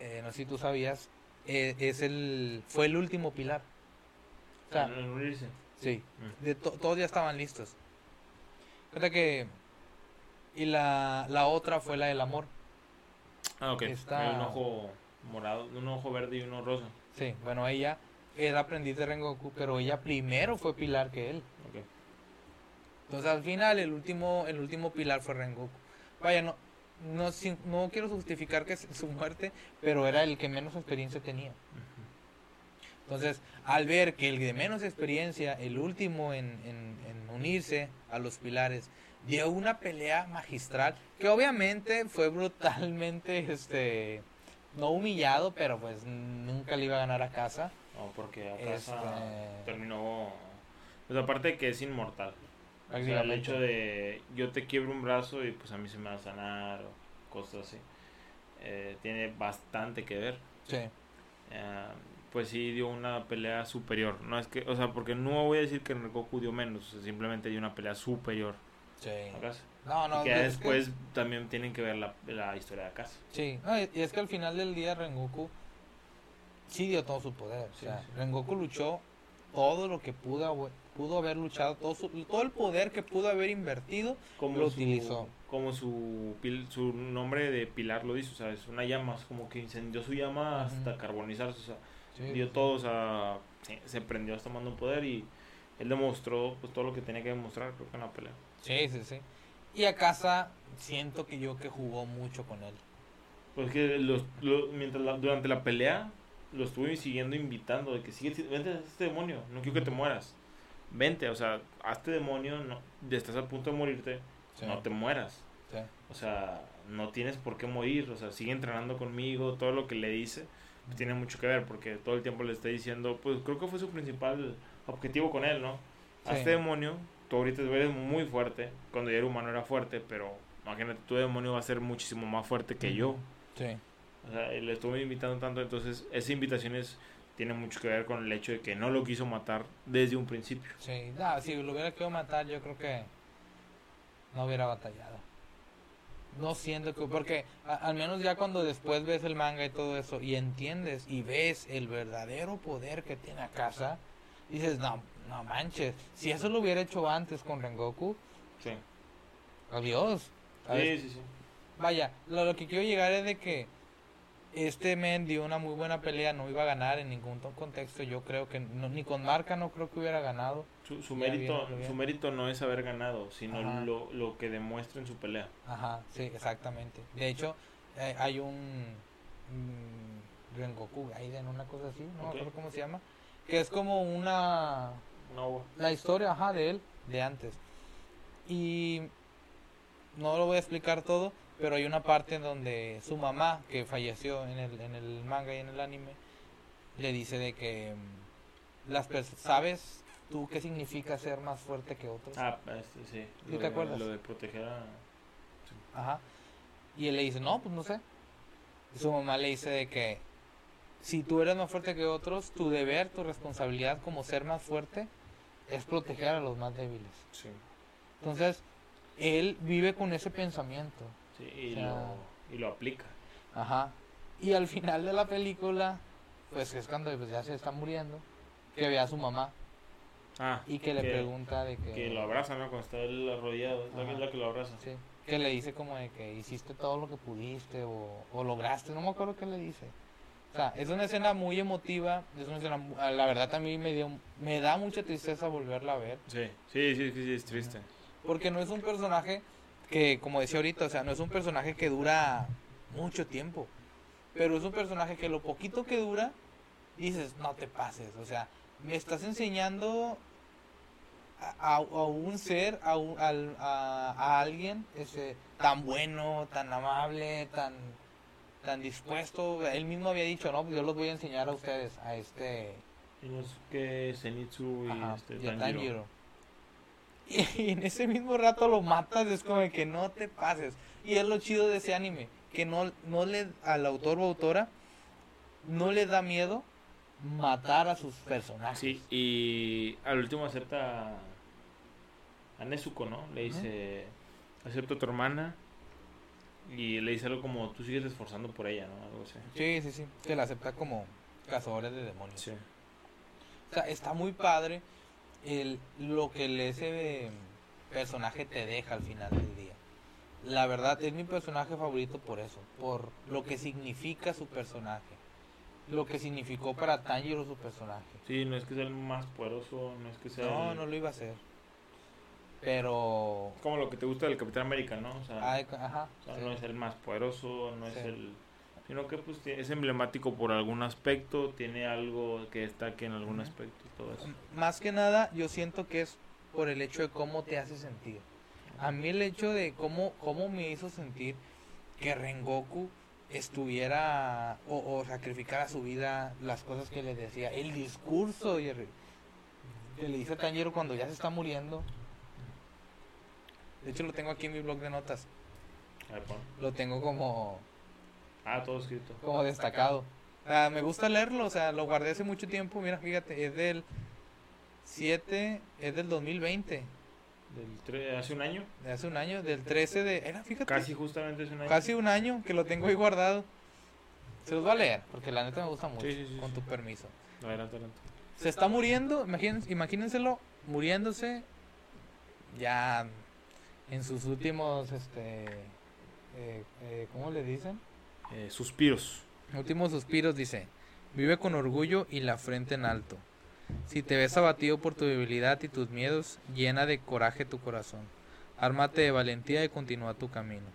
eh, no sé si tú sabías, eh, es el, fue el último pilar. O sea, sí, Mm. de to- todos ya estaban listos. Fíjate que... Y la, la otra fue la del amor. Ah, ok. Está- Un ojo morado, un ojo verde y uno rosa. Sí, bueno, ella era aprendiz de Rengoku, pero ella primero fue pilar que él. Ok. Entonces al final el último, el último pilar fue Rengoku. Vaya, no, no, sin- no quiero justificar que su muerte, pero era el que menos experiencia tenía. Entonces, al ver que el de menos experiencia, el último en, en- en unirse a los pilares, dio una pelea magistral, que obviamente fue brutalmente, este, no humillado, pero pues nunca le iba a ganar a casa. No, porque acá Este- terminó. Pues aparte de que es inmortal. O sea, el hecho de yo te quiebro un brazo y pues a mí se me va a sanar o cosas así. eh, tiene bastante que ver. Sí, Eh, pues sí dio una pelea superior. No es que, o sea, porque no voy a decir que Rengoku dio menos, o sea, simplemente dio una pelea superior sí. No, no, y que es que- después también tienen que ver la, la historia de Akasa. Sí, no, y es que al final del día Rengoku sí dio todo su poder. O Sí, sea, sí. Rengoku luchó todo lo que pudo, haber- pudo haber luchado, todo, su- todo el poder que pudo haber invertido. como Lo su, utilizó. como su pil- su nombre de pilar lo dice, o sea, es una llama, es como que incendió su llama hasta Ujú. carbonizarse, o sea, Sí, dio sí. todo, o sea, sí, se prendió hasta tomando poder y él demostró pues todo lo que tenía que demostrar, creo que en la pelea. Sí, sí, sí. Y a casa siento que yo que jugó mucho con él. Pues que los, lo- mientras la- durante la pelea lo estuve siguiendo invitando de que sigue, vente a este demonio, no quiero que te mueras. Vente, o sea, a este demonio, no, ya estás a punto de morirte, Sí, no te mueras. sí. O sea, no tienes por qué morir, o sea, sigue entrenando conmigo, todo lo que le dice tiene mucho que ver porque todo el tiempo le está diciendo, pues creo que fue su principal objetivo con él, ¿no? A este demonio, tú ahorita eres muy fuerte, cuando ya era humano era fuerte, pero imagínate, tu demonio va a ser muchísimo más fuerte que yo. Sí, O sea, le estuve invitando tanto, entonces esa invitación es, tiene mucho que ver con el hecho de que no lo quiso matar desde un principio. sí. No, si lo hubiera querido matar, yo creo que no hubiera batallado. No siento que, porque al menos ya cuando después ves el manga y todo eso y entiendes y ves el verdadero poder que tiene a casa, dices, no, no manches, si eso lo hubiera hecho antes con Rengoku, sí. adiós. Sí, sí, sí. Vaya, lo, que quiero llegar es de que este men dio una muy buena pelea, no iba a ganar en ningún contexto, yo creo que ni con marca no creo que hubiera ganado. Su, mérito, su mérito no es haber ganado, sino lo, lo, que demuestra en su pelea. Ajá, sí, exactamente. De hecho, eh, hay un mm, Rengoku Gaiden, una cosa así, no acuerdo cómo se llama, que es como una... la historia, ajá, de él, de antes. Y no lo voy a explicar todo, pero hay una parte en donde su mamá, que falleció en el, en el manga y en el anime, le dice de que mm, las ¿sabes tú qué significa ser más fuerte que otros? Ah, este, sí. ¿Tú te acuerdas? Lo de proteger a... Ajá. Y él le dice, no, pues no sé. Y su mamá le dice de que si tú eres más fuerte que otros, tu deber, tu responsabilidad como ser más fuerte es proteger a los más débiles. Sí. Entonces, él vive con ese pensamiento. Sí, y, lo, y lo aplica. Ajá. Y al final de la película, pues es cuando pues, ya se está muriendo, que ve a su mamá. Ah, y que, le pregunta de que... Que lo abraza, ¿no? Cuando está él arrollado, es la que lo abraza. Sí, que le dice como de que hiciste todo lo que pudiste o, o lograste, no me acuerdo qué le dice. O sea, es una escena muy emotiva, es una escena, la verdad también me dio, me da mucha tristeza volverla a ver. Sí, sí, sí, sí, es triste. Porque no es un personaje que, como decía ahorita, o sea, no es un personaje que dura mucho tiempo. Pero es un personaje que lo poquito que dura, dices, no te pases. O sea, me estás enseñando a, un ser, a, a, alguien ese, tan bueno, tan amable, tan, tan dispuesto. Él mismo había dicho, no, yo los voy a enseñar a ustedes, a este... que Zenitsu y este Tanjiro y en ese mismo rato lo matas, es como que no te pases. Y es lo chido de ese anime, que no, no le, al autor o autora, no le da miedo matar a sus personajes. Sí, y al último acepta a Nezuko, ¿no? Le dice, acepto a tu hermana y le dice algo como, tú sigues esforzando por ella, ¿no? Algo así. Sí, sí, sí, que la acepta como cazadores de demonios. Sí. O sea, está muy padre el, lo que ese personaje te deja al final del día. La verdad es mi personaje favorito por eso, por lo que significa su personaje, lo que significó para Tanjiro su personaje. Sí, no es que sea el más poderoso, no es que sea... No, no lo iba a ser. Pero... Como lo que te gusta del Capitán América, ¿no? O sea, ajá, no es el más poderoso, no es el sino que pues es emblemático por algún aspecto, tiene algo que destaque en algún aspecto todo eso. Más que nada, yo siento que es por el hecho de cómo te hace sentir. A mí el hecho de cómo, cómo me hizo sentir que Rengoku estuviera o, sacrificara su vida, las cosas que le decía, el discurso que le dice a Tanjiro cuando ya se está muriendo. De hecho lo tengo aquí en mi blog de notas. lo tengo como Ah, todo escrito. Como destacado. Ah, me gusta leerlo, o sea, lo guardé hace mucho tiempo. Mira, fíjate, es del 7, es del 2020. Del ¿Hace un año? De hace un año, del 13 de... Era, fíjate. Casi justamente hace un año. Casi un año que lo tengo ahí guardado. Se los voy a leer, porque la neta me gusta mucho, con tu permiso. Adelante, adelante. Se está muriendo, imagínense, imagínenselo, muriéndose ya en sus últimos, este, eh, eh, ¿cómo le dicen? Eh, suspiros. Últimos suspiros dice, vive con orgullo y la frente en alto. Si te ves abatido por tu debilidad y tus miedos, llena de coraje tu corazón. Ármate de valentía y continúa tu camino.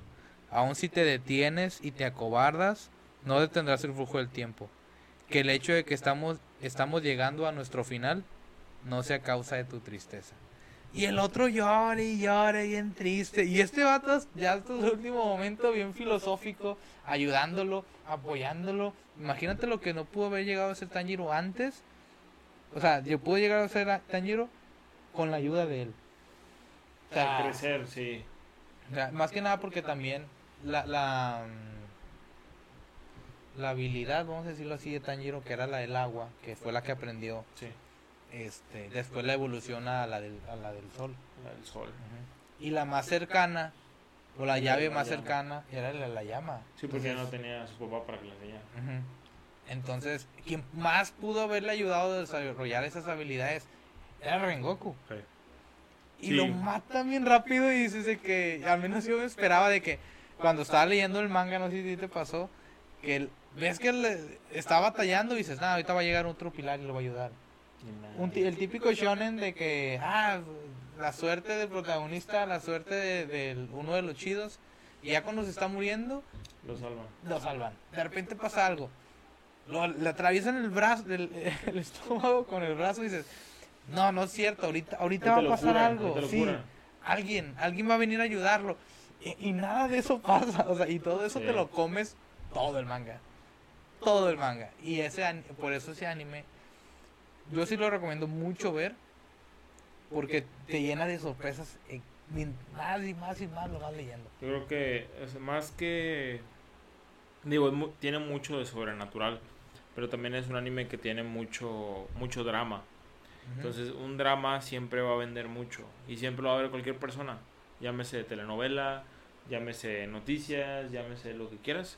Aun si te detienes y te acobardas, no detendrás el flujo del tiempo. Que el hecho de que estamos, estamos llegando a nuestro final no sea causa de tu tristeza. Y el otro llora y llora bien triste. Y este vato ya hasta el último momento bien filosófico, ayudándolo, apoyándolo. Imagínate lo que no pudo haber llegado a ser Tanjiro antes. O sea, yo pude llegar a ser Tanjiro con la ayuda de él. O sea, crecer, sí. más que nada porque también la, la, la habilidad, vamos a decirlo así, de Tanjiro, que era la del agua, que fue la que aprendió. Sí este, después la evoluciona a la del, a la del sol. La del sol. Y la más cercana o la llave más cercana era la, la llama. Sí, porque ya no tenía a su papá para que le enseñara. Entonces, quien más pudo haberle ayudado a desarrollar esas habilidades era Rengoku. Y lo mata bien rápido y dices que, al menos yo me esperaba de que cuando estaba leyendo el manga, no sé si te pasó, que ves que él está batallando y dices, nada, ahorita va a llegar otro pilar y lo va a ayudar. El típico shonen de que, ah, la suerte del protagonista, la suerte de, uno de los chidos, y ya cuando se está muriendo, lo salvan. Lo salvan. De repente pasa algo. Lo, le atraviesan el brazo, el, el, estómago con el brazo y dices, no, no es cierto, ahorita, ahorita va a pasar algo. Sí, alguien, alguien va a venir a ayudarlo. Y, nada de eso pasa, o sea, y todo eso te lo comes todo el manga. Todo el manga. Y ese por eso ese anime, yo sí lo recomiendo mucho ver, porque te llena de sorpresas. más y más y más lo vas leyendo. Yo creo que es más que digo tiene mucho de sobrenatural pero también es un anime que tiene mucho mucho drama entonces un drama siempre va a vender mucho y siempre lo va a ver cualquier persona llámese telenovela llámese noticias llámese lo que quieras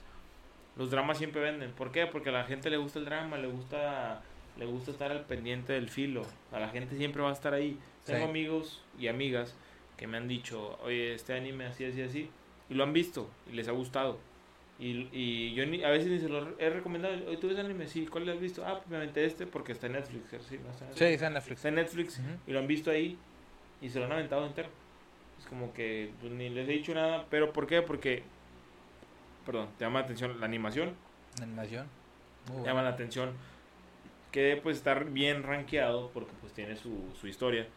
los dramas siempre venden ¿por qué? porque a la gente le gusta el drama le gusta le gusta estar al pendiente del filo a la gente siempre va a estar ahí tengo amigos y amigas que me han dicho, oye, este anime así, así, así, y lo han visto y les ha gustado. Y, y yo ni, a veces ni se lo he recomendado, oye, ¿tú ves anime? Sí, ¿cuál le has visto? Ah, pues este porque está en Netflix. Sí, ¿no? está, en Netflix. sí está en Netflix. Está en Netflix y lo han visto ahí y se lo han aventado entero. Es como que pues, ni les he dicho nada, pero ¿por qué? Porque, perdón, te llama la atención la animación. La animación. Llama la atención que pues estar bien rankeado porque pues tiene su, su historia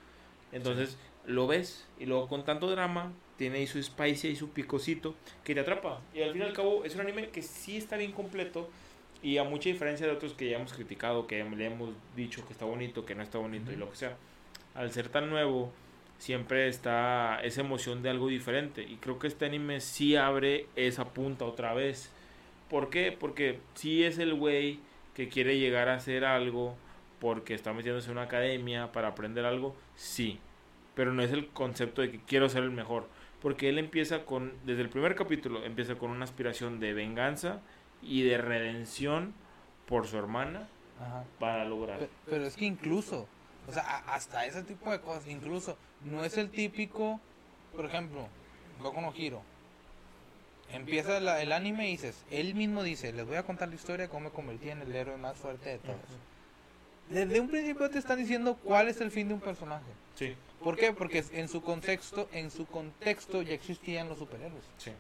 entonces lo ves y luego con tanto drama tiene ahí su spicy y su picocito que te atrapa. Y al fin y al cabo es un anime que sí está bien completo y a mucha diferencia de otros que ya hemos criticado, que le hemos dicho que está bonito, que no está bonito y lo que sea. Al ser tan nuevo siempre está esa emoción de algo diferente y creo que este anime sí abre esa punta otra vez. ¿Por qué? Porque sí es el güey que quiere llegar a hacer algo porque está metiéndose en una academia para aprender algo, sí. Pero no es el concepto de que quiero ser el mejor. Porque él empieza con, desde el primer capítulo, empieza con una aspiración de venganza y de redención por su hermana para lograr. Pero, es que incluso, o sea, hasta ese tipo de cosas, incluso, no es el típico, por ejemplo, Goku no Hiro. Empieza el anime y dices, él mismo dice, les voy a contar la historia de cómo me convertí en el héroe más fuerte de todos desde un principio te están diciendo cuál es el fin de un personaje. Sí. ¿Por qué? Porque en su contexto, en su contexto ya existían los superhéroes. Sí.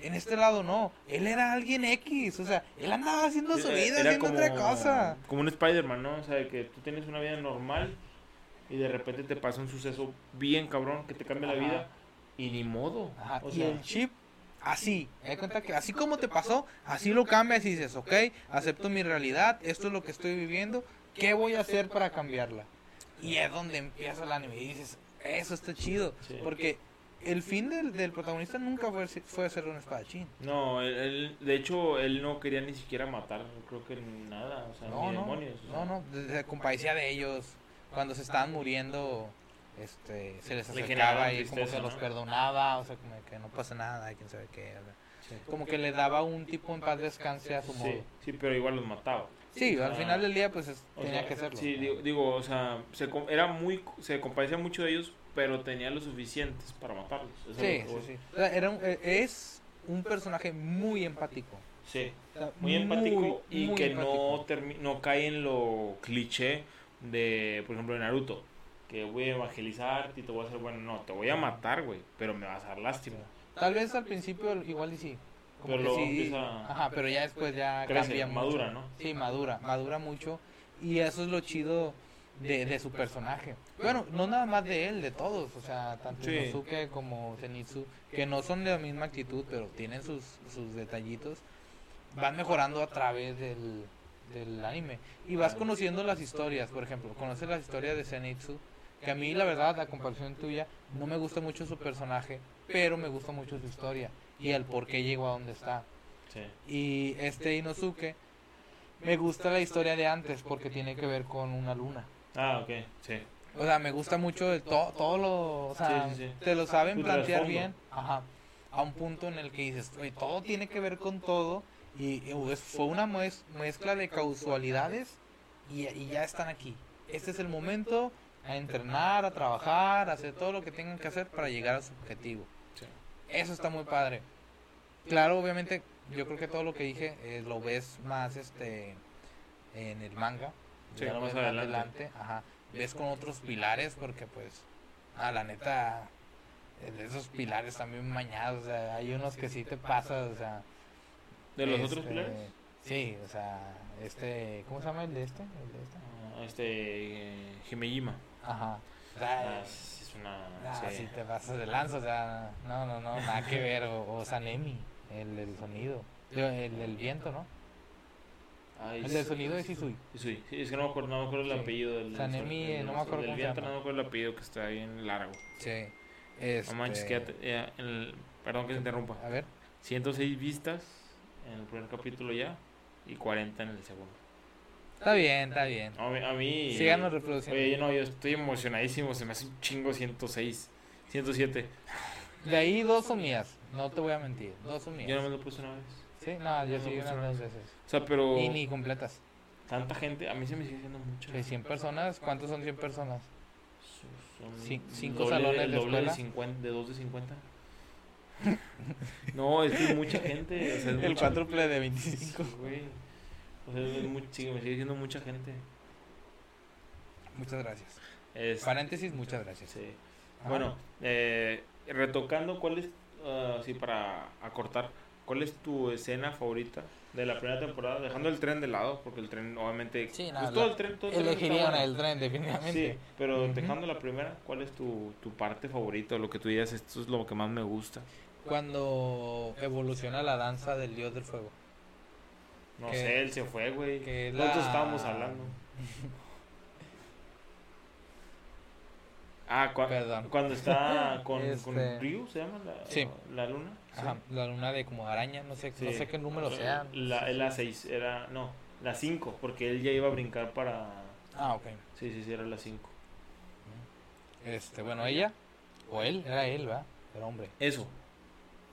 En este lado no, él era alguien X, o sea, él andaba haciendo su vida, haciendo otra cosa. Como un Spider-Man, ¿no? O sea, que tú tienes una vida normal y de repente te pasa un suceso bien cabrón que te cambia la vida y ni modo. y el chip así, me cuenta que así como te pasó, así lo cambias y dices, ok, acepto mi realidad, esto es lo que estoy viviendo, ¿qué voy a hacer para cambiarla? Y es donde empieza el anime y dices, eso está chido, porque el fin del, del protagonista nunca fue, fue ser un espadachín. No, él, de hecho, él no quería ni siquiera matar, creo que nada, o sea, no, ni no, demonios. No, no, se compadecía de ellos. Cuando se estaban muriendo, este, se les acercaba y como que los perdonaba, o sea, como que no pasa nada, quién sabe qué. Como que le daba un tipo en paz descanse a su modo. Sí, pero igual los mataba. Sí, al final del día pues tenía que hacerlo. Sí, digo, o sea, se, era muy, se compadecía mucho de ellos, pero tenía lo suficientes para matarlos. sí, sí, sí. era e, es un personaje muy empático. Sí, muy, empático y que no no cae en lo cliché de, por ejemplo, de Naruto. Que voy a evangelizar y te voy a hacer bueno. No, te voy a matar, güey, pero me vas a dar lástima. Tal vez al principio igual y sí, pero Ajá, pero ya después ya cambia madura, ¿no? Sí, madura, madura mucho. Y eso es lo chido de, de su personaje. Bueno, no nada más de él, de todos. O sea, tanto sí. como Zenitsu, que no son de la misma actitud, pero tienen sus, sus detallitos. Van mejorando a través del, del anime. Y vas conociendo las historias, por ejemplo, conoces las historias de Zenitsu. Que a mí, la verdad, a comparación tuya, no me gusta mucho su personaje, pero me gusta mucho su historia y el por qué llegó a donde está. Y este Inosuke, me gusta la historia de antes porque tiene que ver con una luna. Ah, ok, sí. O sea, me gusta mucho de todo lo, o sea, te lo saben plantear bien. Ajá. a un punto en el que dices, "Güey, todo tiene que ver con todo y, y, pues, fue una mez- mezcla de causalidades y, y ya están aquí. Este es el momento a entrenar, a trabajar, a hacer todo lo que tengan que hacer para llegar a su objetivo. Sí. Eso está muy padre. Claro, obviamente, yo creo que todo lo que dije eh, lo ves más este en el manga. Sí, Ya lo más ves adelante. Ajá. Ves con otros pilares porque pues a la neta eh, esos pilares también mañados, o sea, hay unos que sí te pasas, o sea, ¿De los otros este, pilares? Sí, o sea, este, ¿cómo se llama el de este? El de este. Ah, Este. eh, Himejima. Ajá. O sea, Ah, sí, es una. Ah, sí. sí te pasas de lanza, o sea, no, no, no, nada que ver, o, o Sanemi, el del sonido, Digo, el del viento, ¿no? Ay, El del sonido es Isui. Sí, sí, es que no me acuerdo, no me acuerdo el Sí. apellido del. Sanemi, del- eh, no me acuerdo Del viento, no me acuerdo el apellido que está bien largo. Sí. Este, No manches, que ya te- ya en el- perdón que se interrumpa. A ver, 106 vistas en el primer capítulo ya y 40 en el segundo. Está bien, está bien. A mí. A mí Síganos reproduciendo. Oye, no, yo estoy emocionadísimo. Se me hace un chingo 106. 107. De ahí dos son mías, no te voy a mentir, dos son Yo no mías. me lo puse una vez. Sí, no, yo no sí unas dos veces. O sea, pero. Y ni completas. Tanta gente. A mí se me sigue siendo mucho. Sí, 100 personas, ¿cuántos son 100 personas? Son Cin- cinco doble- salones el de doble de escuela. 50, de 2 de 50. no, es que mucha gente. O sea, es El cuádruple de 25. Sí, güey. O sea, es muy, sigue- me sigue siendo mucha gente. Muchas gracias. Es- Paréntesis, muchas gracias. sí. Ajá. Bueno, eh, retocando, ¿cuál es, ah, sí, para acortar, cuál es tu escena favorita de la primera temporada? Dejando el tren de lado, porque el tren, obviamente, Sí, pues no, todo la- el tren, todo el tren definitivamente. Sí, pero dejando la primera, ¿cuál es tu, tu parte favorita? Lo que tú digas, esto es lo que más me gusta. Cuando evoluciona la danza del dios del fuego. No Que- sé, él se fue, güey. Nosotros la- estábamos hablando. Ah, Perdón. cuando está con, Este- con Ryu, ¿se llama? La, Sí. la luna. Sí. Ajá, la luna de como araña, no sé, no Sí. sé qué número sea. La, la 6, era, no, la 5, porque él ya iba a brincar para... Ah, ok. Sí, sí, sí, era la 5. Este, bueno, ella, o él, era él, ¿verdad? Era hombre. Eso.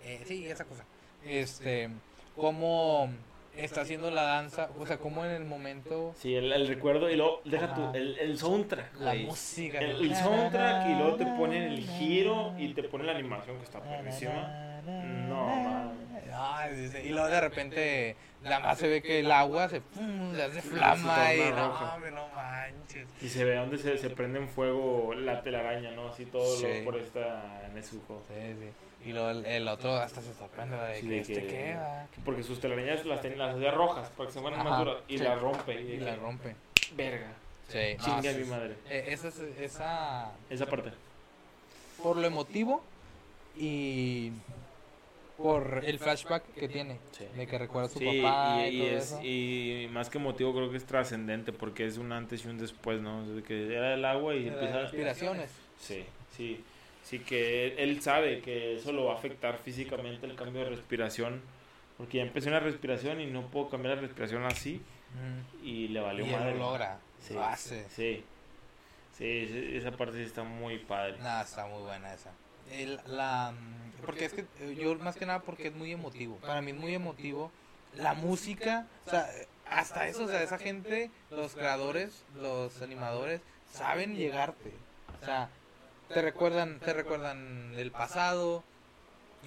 Eh, sí, esa cosa. Este, cómo está haciendo la danza, o sea, cómo en el momento, Sí, el, el recuerdo y luego, deja tú, el, el soundtrack. la música. El, el soundtrack y luego te ponen el giro y te ponen la animación que está perrísima. No, mames. Ay, dice, y luego de repente, nada más se ve que el agua se, pum, se hace flama y no, hombre, no manches. Y se ve donde se, se prende en fuego la telaraña, ¿no? Así todo Sí. lo por esta Nezuko. Sí, sí. Y luego el, el otro hasta se sorprende de Sí, que este que- queda. Porque sus telarañas las tenía las hacía rojas para que se fueran más duras y sí. las rompe. Y, la rompe. Verga. Sí, no, Chinga sí, mi madre. Eh, esa, es- esa, Esa parte. por lo emotivo y por el flashback que tiene, Sí. de que recuerda a su Sí, papá y, y, y todo es, eso. y más que motivo creo que es trascendente porque es un antes y un después, ¿no? De que era el agua y empieza. Sí, sí. Sí que él, él sabe que eso lo va a afectar físicamente el cambio de respiración. Porque ya empecé una respiración y no puedo cambiar la respiración así. Y le valió Y él lo logra, Sí, lo hace. Sí. Sí, sí, esa parte sí está muy padre. Nada, está muy buena esa. El- la, mm, porque es que eh, yo más que nada porque es muy emotivo. Para mí es muy emotivo. La música, o sea, hasta eso, o sea, esa gente, los creadores, los animadores, saben llegarte. O sea, te recuerdan, te recuerdan el pasado,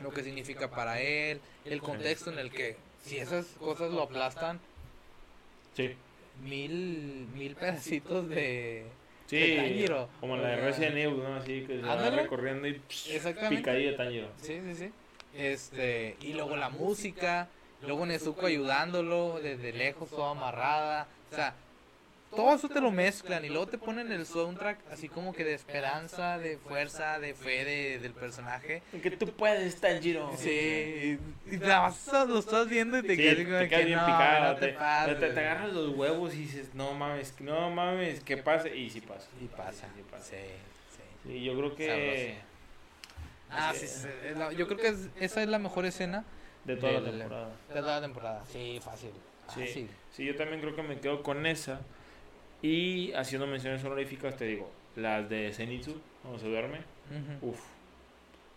lo que significa para él, el contexto en el que, si esas cosas lo aplastan, Sí. mil, mil pedacitos de, Sí, Tanjiro. como la de Resident Evil, ¿no? Así que se va recorriendo y picadilla de Tanjiro. Sí, sí, sí. Este, y luego la música, luego Nezuko ayudándolo desde lejos, toda amarrada. O sea, todo eso te lo mezclan y luego te ponen el soundtrack así como que de esperanza, de fuerza, de fe de, del personaje. Que tú puedes, Tanjiro. Sí, y nada más lo estás viendo y te Sí, quedas te como quedas que bien no, picado, no te, te, te- te agarras los huevos y dices, no mames, no mames, que pase, y sí pasa. Y pasa, Sí, sí pasa. sí, sí. Sí, yo creo que Ah, sí, la- yo creo que es- esa es la mejor escena de toda la temporada. de toda la temporada. Sí, fácil. Sí. fácil. Sí, yo también creo que me quedo con esa. Y haciendo menciones honoríficas, te digo, las de Zenitsu, cuando se duerme, Ujú. uff.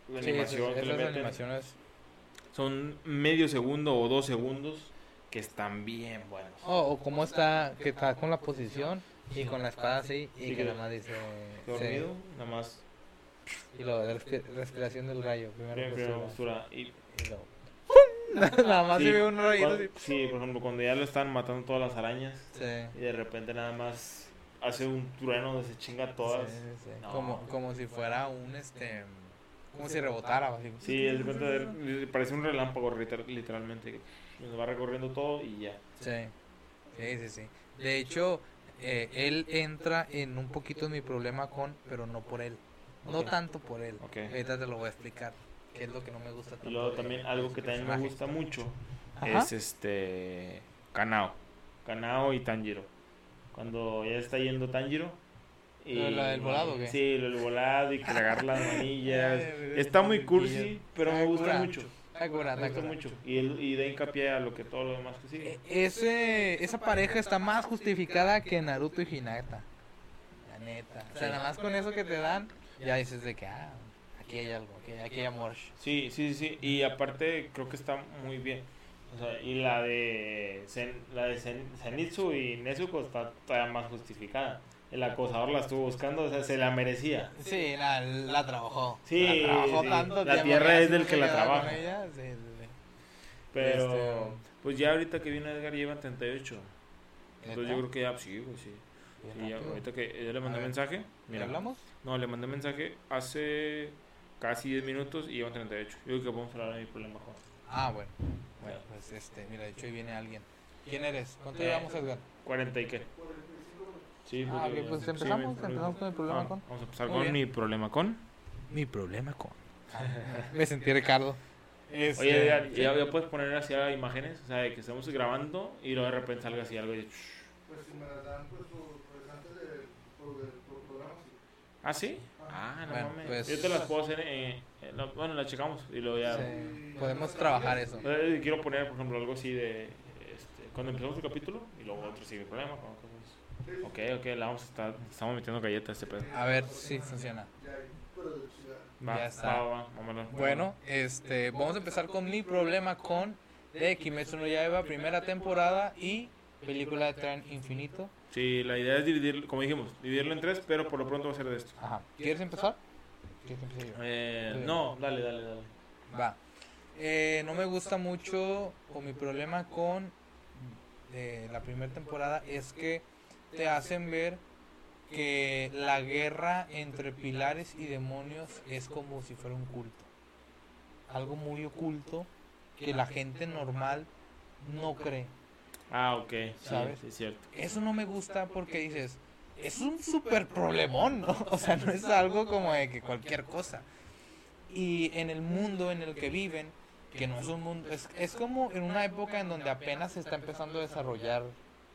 La Sí, animación esas, que le esas meten. animaciones son medio segundo o dos segundos que están bien buenos. Oh, o cómo está, que está con la posición y con la espada así y Sí, que nada más dice... Dormido, sí, nada más. y luego respi- respiración del rayo, primera postura. postura. Y Y luego... nada más Sí, se ve un rayito así. sí, por ejemplo, cuando ya lo están matando todas las arañas Sí. y de repente nada más hace un trueno donde se chinga todas. Sí, sí, sí. No. Como, como si fuera un este como si rebotara así. Sí, de de- parece un relámpago liter- literalmente. Nos va recorriendo todo y ya. Sí. Sí, sí, sí. De hecho, eh, él entra en un poquito en mi problema con, pero no por él. No tanto por él. Ok. Ahorita te lo voy a explicar. Qué es lo que no me gusta tanto. Y luego también algo que también me gusta mucho Ajá. es este Kanao. Kanao y Tanjiro. Cuando ya está yendo Tanjiro. Y, ¿Lo de la del volado o qué? Sí, lo del volado y que le agarra las manillas. Está muy cursi, pero me gusta mucho. Me gusta mucho. Y, él, y da hincapié a lo que todo lo demás que sigue. E- Ese, esa pareja está más justificada que Naruto y Hinata. La neta. O sea, nada más con eso que te dan, ya dices de que, ah, aquí hay algo, aquí, aquí hay amor. Sí, sí, sí. Y aparte creo que está muy bien. O sea, y la de, Zen- la de Zen- Zenitsu y Nezuko está todavía más justificada. El acosador la estuvo buscando, o sea, se la merecía. Sí, la, la trabajó. Sí, la trabajó sí. tanto La tierra es del que la trabaja. ella, sí, sí, sí. Pero, Este- pues ya ahorita que viene Edgar lleva 38. Entonces yo creo que ya, sí, pues sí. Y ya, ahorita que yo le A mandé mensaje. ¿Le Mira, hablamos? no, le mandé mensaje hace casi 10 minutos y llevan 38. Yo creo que podemos hablar de mi problema, Juan. Ah, bueno. Bueno, pues este, mira, de hecho ahí viene alguien. ¿Quién eres? ¿Cuánto Eh, llevamos, Edgar? 40 y qué. Sí, Ah, porque- ok, pues sí, empezamos, mi problema. empezamos con el problema Ah, con. Vamos a empezar Muy con bien. mi problema con. Mi problema con. Me sentí Ricardo. Este, Oye, ya, sí. ya, ya puedes poner así imágenes, o sea, de que estamos grabando y luego de repente salga así algo y... Pues si me las dan, pues, por- pues antes del por, por programa, sí. ¿Ah, sí? Ah, no Bueno, mames. pues- Yo te las puedo hacer en... en la- bueno, las checamos y luego ya... Sí, Podemos trabajar eso. Eh, quiero poner, por ejemplo, algo así de... Este, cuando empezamos el capítulo y luego otro sigue el problema. Ok, ok, la vamos a estar... Estamos metiendo galletas este pedo. A ver si funciona. Ya hay producción. Va, Ya está. va, va, va, vámonos. Bueno, este, vamos a empezar con mi problema con de Kimetsu no Yaiba, primera temporada y película de Tren Infinito. Sí, la idea es dividir, como dijimos, dividirlo en tres, pero por lo pronto va a ser de esto. Ajá. ¿Quieres empezar? ¿Quieres que empiece yo? Eh, no, dale, dale, dale. Va. Eh, no me gusta mucho, o mi problema con eh, la primera temporada es que te hacen ver que la guerra entre pilares y demonios es como si fuera un culto. Algo muy oculto que la gente normal no cree. Ah, ok, sí, ¿Sabes? sí, es cierto. Eso no me gusta porque dices, es un súper problemón, ¿no? O sea, no es algo como de que cualquier cosa. Y en el mundo en el que viven, que no es un mundo, es, es como en una época en donde apenas se está empezando a desarrollar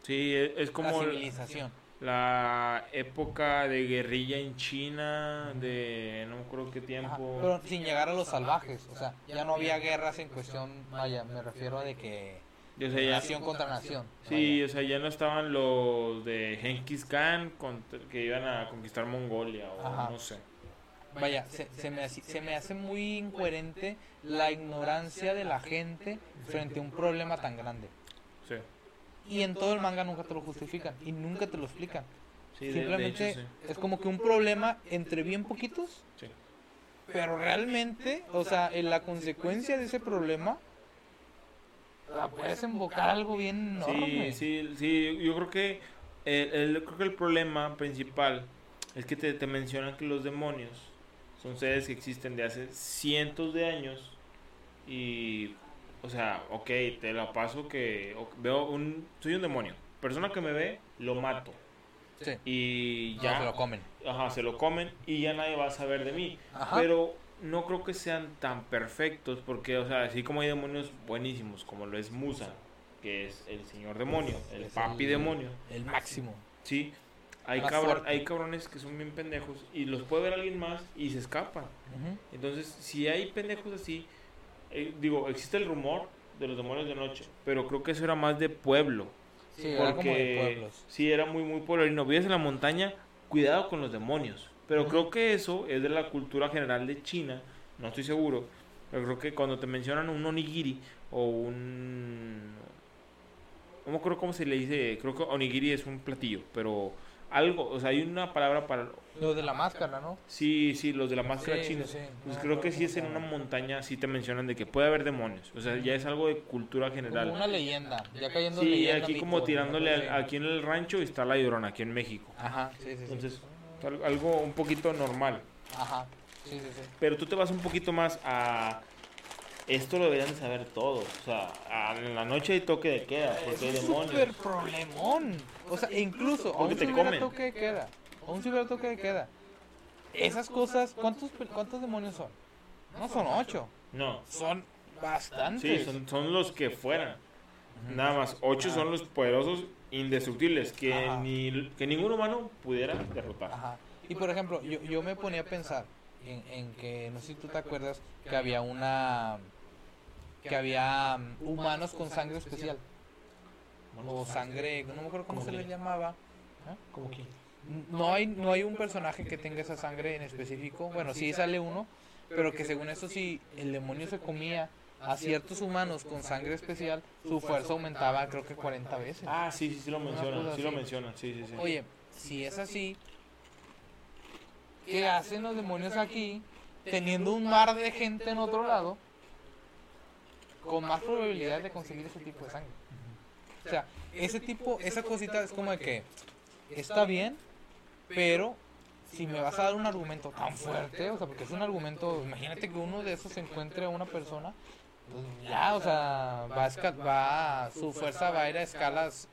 Sí, es, es la como civilización. la época de guerrilla en China, de no acuerdo qué Ajá, tiempo. pero sin llegar a los salvajes, o sea, ya no había guerras en cuestión, vaya, me refiero a de que O sea, ya- nación contra nación. sí, vaya. o sea, ya no estaban los de Genghis Khan contra- que iban a conquistar Mongolia o Ajá. no sé. Vaya, se, se me hace, se me hace muy incoherente la ignorancia de la gente frente a un problema tan grande. Sí, Y en todo el manga nunca te lo justifican y nunca te lo explican. sí, de- de, Simplemente hecho, sí. es como que un problema entre bien poquitos, Sí. pero realmente, o sea, en la consecuencia de ese problema, la puedes invocar algo bien enorme. Sí, sí, sí, yo creo que el, el- creo que el problema principal es que te, te mencionan que los demonios son seres que existen de hace cientos de años y, o sea, ok, te la paso que veo un, soy un demonio, persona que me ve, lo mato Sí. y No, ya, se lo comen. ajá, se lo comen y ya nadie va a saber de mí, Ajá. pero no creo que sean tan perfectos porque, o sea, así como hay demonios buenísimos, como lo es Musa, que es el señor demonio, el Es papi el- demonio, El máximo. sí, hay, fuerte. hay cabrones que son bien pendejos y los puede ver alguien más y se escapan. Ujú. Entonces, si hay pendejos así, eh, digo, existe el rumor de los demonios de noche, pero creo que eso era más de pueblo. Sí, era como de Porque pueblos. sí, era muy, muy pueblerino. Vives en la montaña, cuidado con los demonios. Pero creo que eso es de la cultura general de China, no estoy seguro, Yo creo que cuando te mencionan un onigiri o un... No acuerdo cómo se le dice, creo que onigiri es un platillo, pero algo, o sea, hay una palabra para... Lo de la máscara, ¿no? Sí, sí, los de la máscara Sí, china. sí, sí. Pues No creo que acuerdo sí es en una montaña, sí te mencionan de que puede haber demonios. O sea, ya es algo de cultura general. Como una leyenda, ya cayendo Sí, leyenda, aquí como tirándole al- aquí en el rancho está la llorona, aquí en México. Ajá, sí, sí. Entonces, algo un poquito normal. Ajá, sí, sí, sí. Pero tú te vas un poquito más a... Esto lo deberían de saber todos. O sea, a- en la noche hay toque de queda, porque hay Es un demonios. problemón. O sea, incluso, Porque aún te si hubiera comen. toque de queda, aún si hubiera toque de queda, esas cosas, ¿cuántos, cuántos demonios son? No son ocho, No. son bastantes. Sí, son, son los que fueran. Nada más, ocho son los poderosos indestructibles que, Ajá. ni, que ningún humano pudiera derrotar. Ajá. Y por ejemplo, yo, yo me ponía a pensar en, en que, no sé si tú te acuerdas, que había una... que había mm, humanos con sangre especial. O sangre, no me acuerdo cómo se le llamaba. ¿Ah? Como que- No hay, no hay un personaje que tenga esa sangre en específico. Bueno, sí sale uno, pero que según eso sí, el demonio se comía a ciertos humanos con sangre especial, su fuerza aumentaba creo que 40 veces. Ah, sí, sí, sí lo mencionan, sí lo mencionan, sí, sí, sí. Oye, si es así, ¿qué hacen los demonios aquí teniendo un mar de gente en otro lado con más probabilidad de conseguir ese tipo de sangre? O sea, ese tipo, esa cosita es como de que está bien, pero si me vas a dar un argumento tan fuerte, o sea, porque es un argumento, imagínate que uno de esos se encuentre a una persona, ya, o sea, va a, esca- va a- su fuerza va a ir a escalas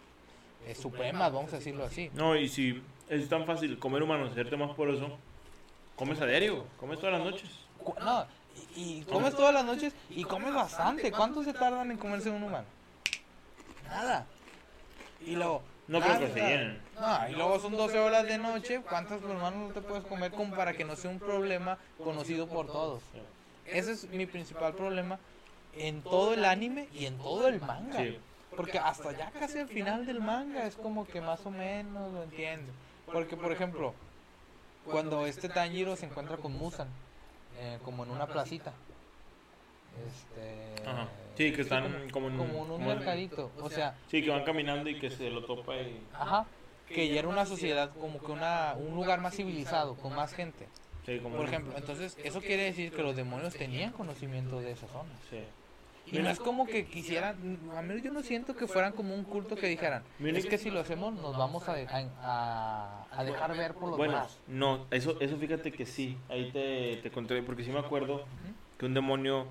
eh, supremas, vamos a decirlo así. No, y si es tan fácil comer humanos, hacerte más poderoso, comes a diario, comes todas las noches. No, y, y comes todas las noches y comes bastante. ¿Cuánto se tardan en comerse un humano? Nada. Y luego. No creo que se llenen. No, y luego son 12 horas de noche. ¿Cuántos humanos no te puedes comer como para que no sea un problema conocido por todos? Ese es mi principal problema en todo el anime y en todo el manga. Sí. Porque hasta ya casi al final del manga es como que más o menos lo entiendo. Porque, por ejemplo, cuando este Tanjiro se encuentra con Musan, eh, como en una placita. Este, Ajá. Sí, que están como en- como en un mercadito. O sea, Sí, que van caminando y que se lo topa y... ajá, que ya era una sociedad como que una, un lugar más civilizado, con más gente. Sí, como Por ejemplo, entonces eso quiere decir que los demonios tenían conocimiento de esa zona. Sí. Y no es como que quisieran, a mí yo no siento que fueran como un culto que dijeran, es que- si lo hacemos nos vamos a, de- a, a- a dejar ver por los Bueno, demás. no, eso, eso fíjate que sí, ahí te, te conté, porque sí me acuerdo que un demonio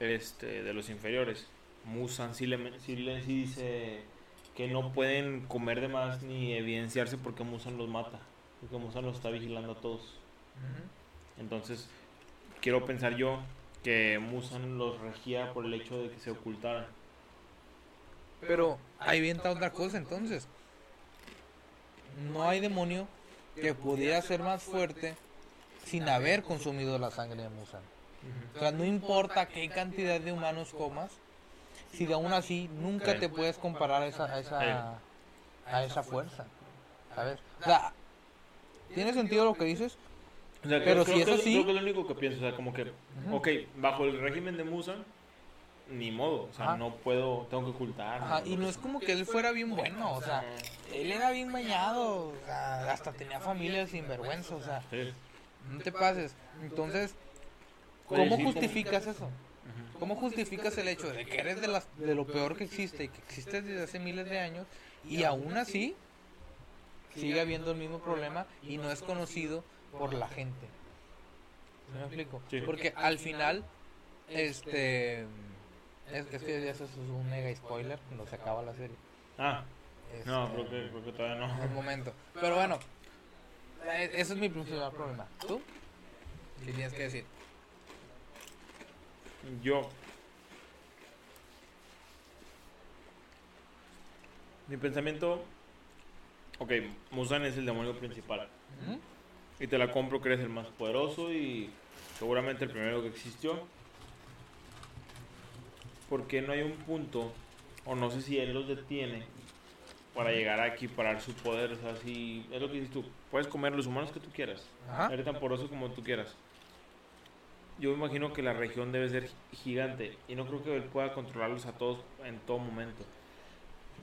este, de los inferiores, Musan, sí, le, sí, le- sí dice que no pueden comer de más ni evidenciarse porque Musan los mata, porque Musan los está vigilando a todos. Entonces, quiero pensar yo que Musan los regía por el hecho de que se ocultaran. Pero ahí viene otra cosa entonces. No hay demonio que pudiera ser más fuerte sin haber consumido la sangre de Musan. O sea, no importa qué cantidad de humanos comas, si de aún así nunca te puedes comparar a esa, a esa, a esa fuerza. ¿Sabes? O sea, ¿tiene sentido lo que dices? O sea, Pero creo, si creo es que, así- creo que es lo único que pienso, o sea, como que, ok, bajo el régimen de Musan, ni modo, o sea, Ajá. no puedo, tengo que ocultar. Ajá, y no es como que él fuera bien bueno, o sea, él era bien bañado, o sea, hasta tenía familia sin vergüenza, o sea, Sí. no te pases. Entonces, ¿cómo justificas eso? ¿Cómo justificas el hecho de que eres de, las, de lo peor que existe y que existe desde hace miles de años y aún así sigue habiendo el mismo problema y no es conocido por la gente? ¿Sí ¿Me explico? Sí. Porque al final, este... Es, es que eso es un mega spoiler cuando se acaba la serie. Ah, no, Este, creo que, creo que todavía no. momento. Pero bueno, eh, ese es mi principal problema. ¿Tú? ¿Qué tienes que decir? Yo. Mi pensamiento. Ok, Musan es el demonio principal. ¿Mm? Y te la compro que eres el más poderoso y seguramente el primero que existió. Porque no hay un punto, o no sé si él los detiene, para llegar a equiparar su poder. O sea, si es lo que dices tú, puedes comer los humanos que tú quieras, Ajá. eres tan poderoso como tú quieras. yo me imagino que la región debe ser gigante y no creo que él pueda controlarlos a todos en todo momento.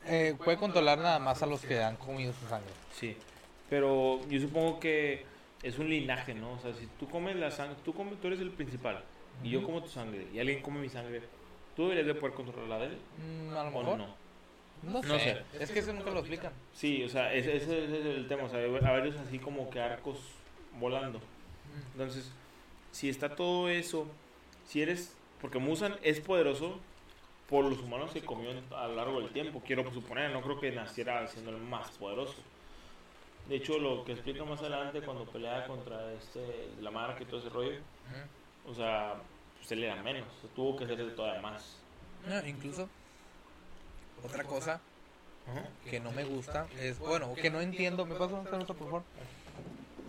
Eh, puede controlar nada más a los que han comido su sangre. Sí, pero yo supongo que es un linaje, ¿no? O sea, si tú comes la sangre, tú, comes, tú eres el principal y yo como tu sangre y alguien come mi sangre, ¿tú deberías de poder controlar la de él? Mm, a lo ¿O mejor. no? No, sé. No sé. Es que eso nunca lo explican. Sí, o sea, ese, ese es el tema, o sea, a varios así como que arcos volando. Entonces, si está todo eso, si eres, porque Musan es poderoso por los humanos que comió a lo largo del tiempo, quiero suponer, no creo que naciera siendo el más poderoso. De hecho, lo que explica más adelante cuando pelea contra este, la marca y todo ese rollo, o sea, pues él era menos, o sea, tuvo que hacerse todavía más. No, incluso, otra cosa que no me gusta es, bueno, que no entiendo, me paso un saludo, por favor.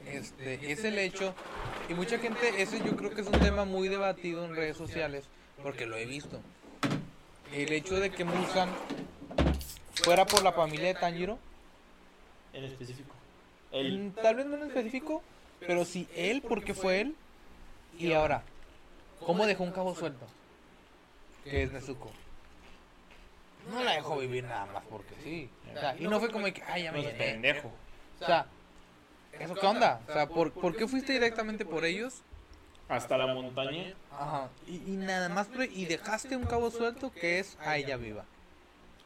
Este, es el hecho, y mucha gente, ese yo creo que es un tema muy debatido en redes sociales, porque lo he visto. El hecho de que Musan fuera por la familia de Tanjiro, En específico. Él, mm, tal vez no en específico, pero si él, porque fue él, y ahora, ¿cómo dejó un cabo suelto? Que es Nezuko. No la dejó vivir nada más porque sí. O sea, y no fue como que, ay, ya me llené. pendejo. O sea, ¿eso qué onda? O sea, ¿por, ¿por qué fuiste directamente por ellos? Hasta la montaña. Ajá. Y, y nada más, por- y dejaste un cabo suelto que es a ella viva.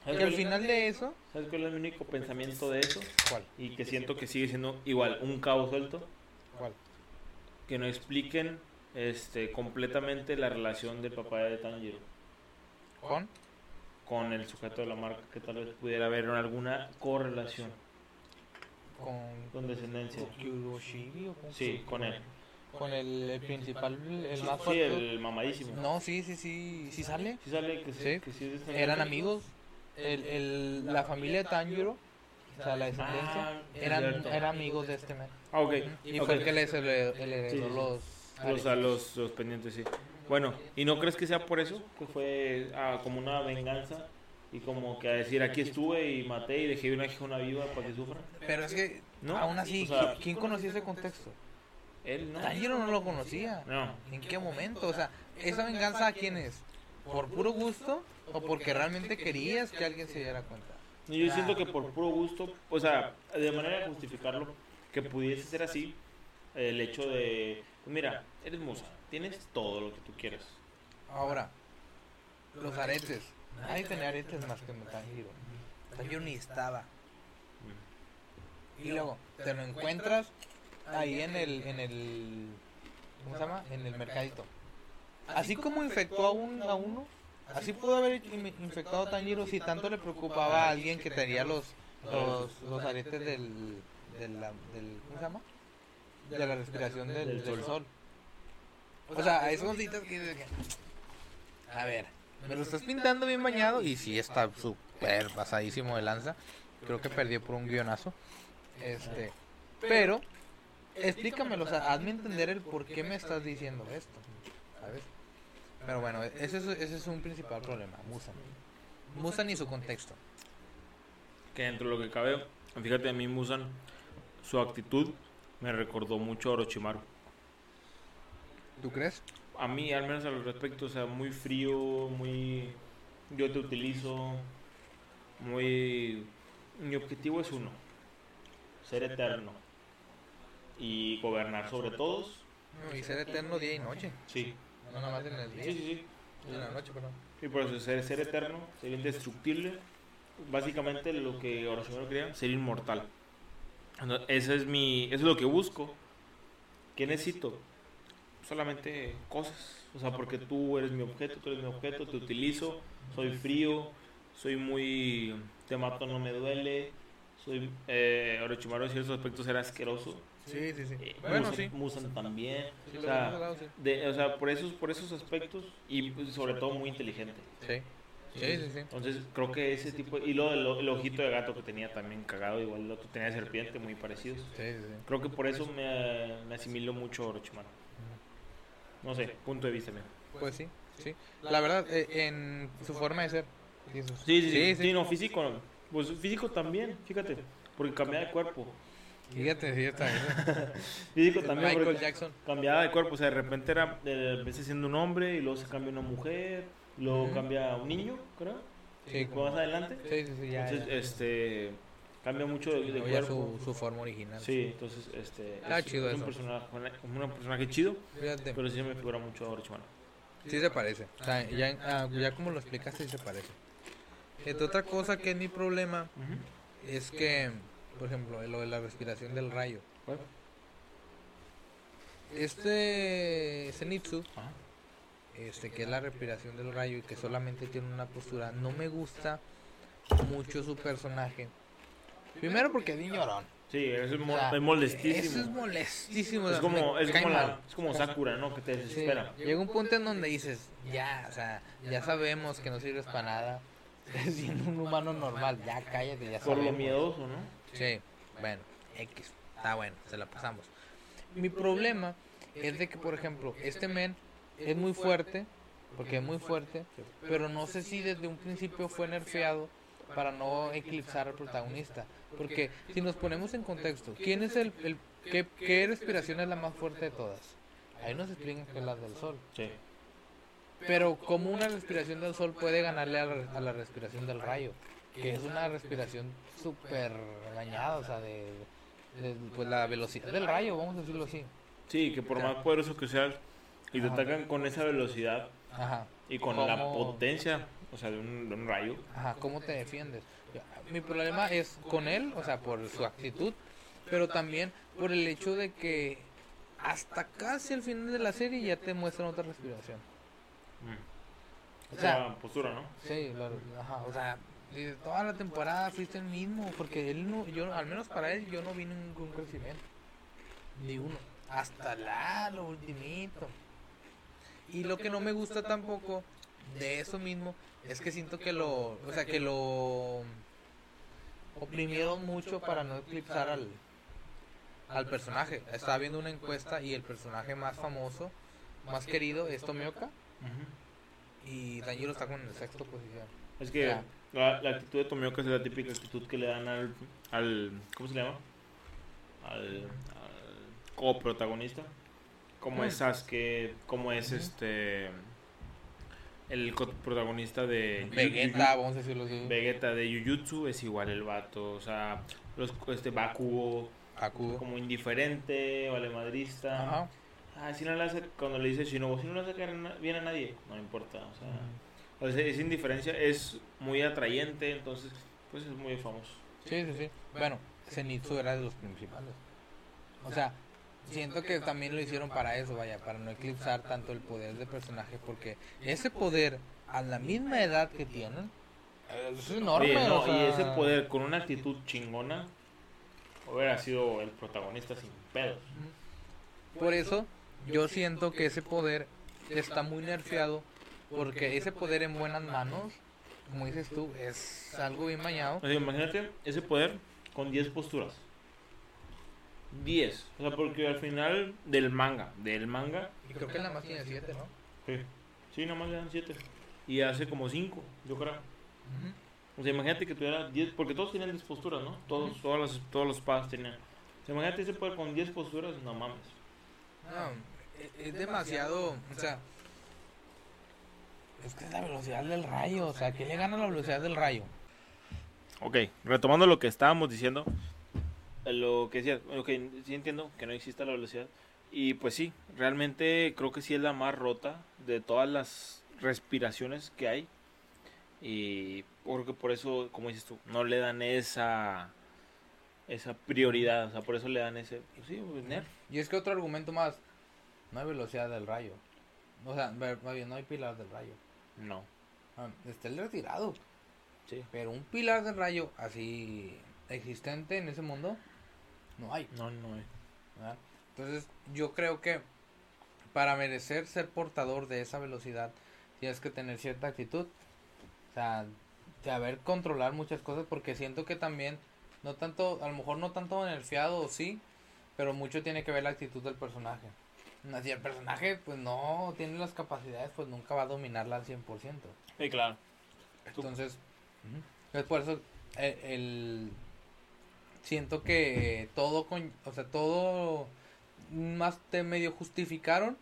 ¿Sabes Que al cuál- final de eso, ¿Sabes cuál es el único pensamiento de eso? ¿cuál? Y que siento que sigue siendo igual, un cabo suelto. ¿Cuál? Que no expliquen este, completamente la relación del papá de Tanjiro ¿Con? con el sujeto de la marca, que tal vez pudiera haber alguna correlación Con. con descendencia. Kyuroshibi o con Sí, con él. Con el, el principal, el más Sí, el mamadísimo. No, sí, sí, sí, sí sale. Sí sale que sí, Sí. que sí es. Eran amigos. El, el, la familia de Tanjiro, o sea, la descendencia, Ah, eran, eran amigos de este man. Ah, ok. Y fue el que les heredó, le heredó Sí, los. O sea, los, los pendientes, sí. Bueno, ¿y no crees que sea por eso? Que fue ah, como una venganza y como que a decir aquí estuve y maté y dejé una hija una viva para que sufra. Pero es que, No, aún así, o sea- ¿qui- ¿quién conocía ese contexto? Él no. Tanjiro no lo conocía. No. ¿En qué momento? O sea, ¿esa venganza a quién es? ¿Por puro gusto o porque realmente querías que alguien se diera cuenta? Y Yo siento que por puro gusto, o sea, de manera de justificarlo, que pudiese ser así, el hecho de, mira, eres musa, tienes todo lo que tú quieres. Ahora, los aretes. Nadie tenía aretes más que Tanjiro. Tanjiro ni estaba. Y luego, te lo encuentras ahí en el, en el, ¿cómo se llama? En el mercadito. Así como infectó a, un, a uno, así pudo haber in- infectado a Tanjiro si tanto le preocupaba a alguien que tenía los, los, los aretes del, del, ¿cómo se llama? De la respiración del, del sol. O sea, hay cositas que- A ver, me lo estás pintando bien bañado y sí está súper pasadísimo de lanza. Creo que perdió por un guionazo. Este, pero explícamelo, o sea, hazme entender el por qué me estás diciendo esto, ¿sabes? Pero bueno, ese es, ese es un principal problema, Musan. Musan y su contexto. Que dentro de lo que cabe, fíjate, a mí Musan, su actitud me recordó mucho a Orochimaru. ¿Tú crees? A mí, al menos al respecto, o sea, muy frío, muy... Yo te utilizo, muy... Mi objetivo es uno, ser eterno y gobernar sobre todos. No, y ser eterno día y noche, Sí, no nada más en el sí, día, sí, sí. en la noche, perdón. Y por eso ser, ser eterno, ser indestructible, básicamente lo que Orochimaru quería, ser inmortal. Entonces, Ese es mi, eso es lo que busco. ¿Qué necesito? Solamente cosas. O sea, porque tú eres mi objeto, tú eres mi objeto, te utilizo, soy frío, soy muy, te mato, no me duele. Soy, eh, Orochimaru en ciertos aspectos era asqueroso. Sí, sí, sí. Eh, Bueno, Musan- sí. Musan también. Sí, O lo sea, hablado, sí. de, o sea, por esos, por esos aspectos y pues, sobre todo muy inteligente. Sí. Sí, sí, sí. Entonces creo que ese tipo, y lo del el ojito de gato que tenía también cagado, igual el otro tenía serpiente, muy parecidos. Sí, sí, sí. Creo que por eso me, me asimiló mucho a Orochimaru. No sé, punto de vista mío. Pues sí, sí. La verdad, eh, en su forma de ser. Sí, sí, sí, sí, no, físico, pues físico también, fíjate, porque cambia de cuerpo. Fíjate, fíjate. Físico también. Michael Jackson. Cambiaba de cuerpo, o sea, de repente era, eh, empieza siendo un hombre y luego se cambia una mujer, luego cambia un niño, creo. Sí, como- más adelante. Sí, sí, sí, ya. entonces, ya. este, cambia mucho de, cuerpo. su, su forma original. Sí, entonces, este, Está es, chido es un eso. personaje, un personaje chido, Fíjate. pero sí me figura mucho a Orochimaru. Sí se parece. O sea, ya, ah, ya como lo explicaste, sí se parece. Este, otra cosa que es mi problema es que, por ejemplo, lo de la respiración del rayo. Este Zenitsu, Ajá. este, que es la respiración del rayo y que solamente tiene una postura, no me gusta mucho su personaje. Primero porque es bien llorón. Sí, es, mo- O sea, es molestísimo. Eso es molestísimo. Como, es como, la, es como Sakura, ¿no? Que te Sí, desespera. llega un punto en donde dices, ya, o sea, ya sabemos que no sirves para nada. Siendo un humano normal, ya cállate, ya Por lo sabemos. miedoso, ¿no? Sí, bueno, X, está bueno, se la pasamos. Mi problema es de que, por ejemplo, este men es muy fuerte, porque es muy fuerte, pero no sé si desde un principio fue nerfeado para no eclipsar al protagonista. Porque si nos ponemos en contexto, ¿quién es el, el qué, qué respiración es la más fuerte de todas? Ahí nos explican que es la del sol. Sí. Pero como una respiración del sol puede ganarle a la, a la respiración del rayo, que es una respiración súper dañada, o sea, de, de, pues la velocidad del rayo, vamos a decirlo así. Sí, que por más poderoso que seas y te atacan con esa velocidad Ajá. y con ¿Cómo? la potencia, o sea, de un, de un rayo. Ajá, ¿cómo te defiendes? Mi problema es con él, o sea, por su actitud, pero también por el hecho de que hasta casi al final de la serie ya te muestran otra respiración. Mm. O sea, postura, ¿no? Sí, ajá, o sea, de toda la temporada fuiste el mismo, porque él no, yo, al menos para él, yo no vi ningún crecimiento, ni uno, hasta la, lo ultimito. Y lo que no me gusta tampoco de eso mismo es que siento que lo, o sea, que lo oprimieron mucho para no eclipsar al, al personaje. Estaba viendo una encuesta y el personaje más famoso, más querido es Tomioka Tanjiro está con el sexto posición. Es que la, la actitud de Tomioka es la típica actitud que le dan al, al ¿cómo se le llama? Al, al coprotagonista. Como Mm. es Sasuke, como es este el coprotagonista de Vegeta, vamos a decirlo así. Vegeta de Jujutsu es igual el vato, o sea, los este Bakugo Haku. como indiferente, vale madrista. Ajá. Ah, si no le hace, cuando le dice Shinobu, si no le hace bien a nadie, no importa, o sea, o sea, esa indiferencia es muy atrayente, entonces, pues es muy famoso. Sí, sí, sí. Bueno, Zenitsu era de los principales. O sea, siento que también lo hicieron para eso, vaya, para no eclipsar tanto el poder del personaje, porque ese poder, a la misma edad que tienen, es enorme. Oye, no, o sea, y ese poder con una actitud chingona, hubiera sido el protagonista sin pedos. Por eso, yo siento que ese poder está muy nerfeado, porque ese poder en buenas manos, como dices tú, es algo bien bañado. Imagínate ese poder con 10 posturas. 10. O sea, porque al final del manga, del manga, Y creo que nada más tiene siete, ¿no? sí, sí nomás le dan 7. Y hace como 5, yo creo. O sea, imagínate que tuviera 10, porque todos tenían 10 posturas, ¿no? Todos, todas las, todos los pads tenían. O sea, imagínate ese poder con 10 posturas, no mames. No, e- es demasiado, o sea, es que es la velocidad del rayo, o sea, ¿qué le gana la velocidad del rayo? Ok, retomando lo que estábamos diciendo, eh, lo que decía, ok, sí entiendo que no exista la velocidad. Y pues sí, realmente creo que sí es la más rota de todas las respiraciones que hay. Y porque por eso, como dices tú, no le dan esa esa prioridad, o sea, por eso le dan ese, pues sí, pues, nerf. Y es que otro argumento más, no hay velocidad del rayo, o sea, más bien, no hay pilar del rayo, No. Ah, está el retirado, Sí. pero un pilar del rayo así existente en ese mundo, no hay. No, no hay. ¿verdad? Entonces, yo creo que para merecer ser portador de esa velocidad, tienes que tener cierta actitud. O sea, saber controlar muchas cosas, porque siento que también, no tanto, a lo mejor no tanto nerfeado, sí, pero mucho tiene que ver la actitud del personaje. No, Si el personaje, pues no tiene las capacidades, pues nunca va a dominarla al 100%. Sí, claro. Entonces, es por eso el, el siento que todo con, o sea, todo más te medio justificaron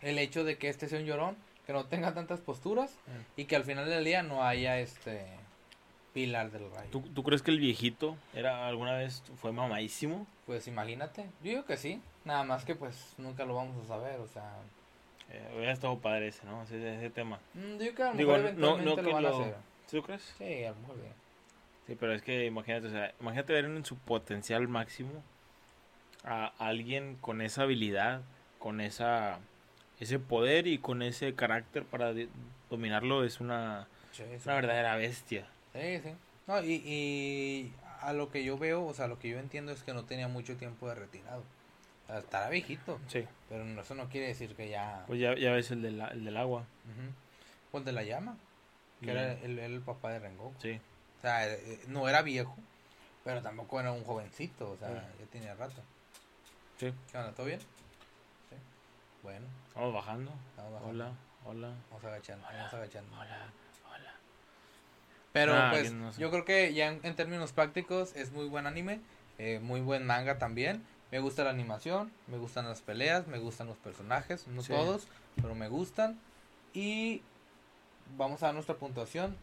el hecho de que este sea un llorón, que no tenga tantas posturas Mm. y que al final del día no haya este pilar del rayo. ¿Tú, tú crees que el viejito era alguna vez fue mamadísimo? Pues imagínate, yo digo que sí, nada más que pues nunca lo vamos a saber, o sea, Eh, hubiera estado padre ese, ¿no? Ese, ese tema. mm, yo digo que a lo Digo, mejor no- no lo van lo- a hacer. ¿Sí lo crees? Sí, a lo mejor sí. Sí, pero es que imagínate, o sea, imagínate ver en su potencial máximo a alguien con esa habilidad, con esa ese poder y con ese carácter para dominarlo es una, Sí, es sí. una verdadera bestia. Sí, sí. No, y, y a lo que yo veo, o sea, lo que yo entiendo es que no tenía mucho tiempo de retirado. O estará viejito, Sí. pero no- eso no quiere decir que ya... Pues ya, ya ves el, del- el del agua. Ujú. Pues de la llama, que era el, el papá de Rengoku. Sí. O sea, eh, no era viejo, pero tampoco era un jovencito, o sea, ya tenía rato. Sí. ¿Qué onda? ¿Todo bien? Sí. Bueno, Vamos bajando. Hola, hola. Vamos agachando, vamos agachando. Hola, hola. Pero pues bien, no sé. yo creo que ya en, en términos prácticos es muy buen anime, eh, muy buen manga también. Me gusta la animación, me gustan las peleas, me gustan los personajes, no Sí. todos, pero me gustan. Y vamos a dar nuestra puntuación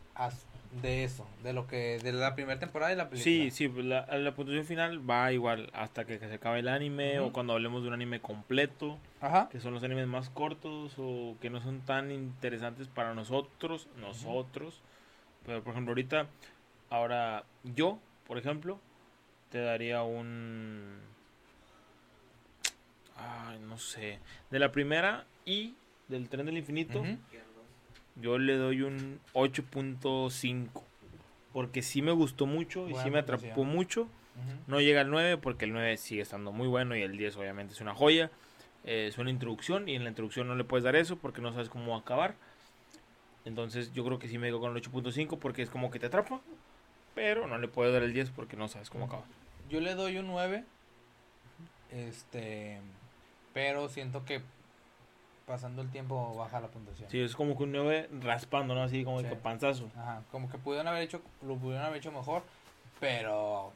de eso, de lo que de la primera temporada y la película. Sí, sí, la, la puntuación final va igual hasta que, que se acabe el anime o cuando hablemos de un anime completo, Ajá. que son los animes más cortos o que no son tan interesantes para nosotros, nosotros. Pero por ejemplo, ahorita, ahora yo, por ejemplo, te daría un... Ay, no sé. De la primera y del tren del infinito, yo le doy un 8.5. Porque sí me gustó mucho y Buena sí me atrapó mucho. No llega al 9 porque el 9 sigue estando muy bueno y el 10 obviamente es una joya. Eh, es una introducción y en la introducción no le puedes dar eso porque no sabes cómo va a acabar. Entonces yo creo que sí me quedo con el 8.5 porque es como que te atrapa. Pero no le puedo dar el 10 porque no sabes cómo acaba. Yo le doy un 9. Este, pero siento que pasando el tiempo baja la puntuación. Sí, es como que un 9 raspando, ¿no? Así como Sí. que panzazo. Ajá, como que pudieron haber hecho, lo pudieron haber hecho mejor, pero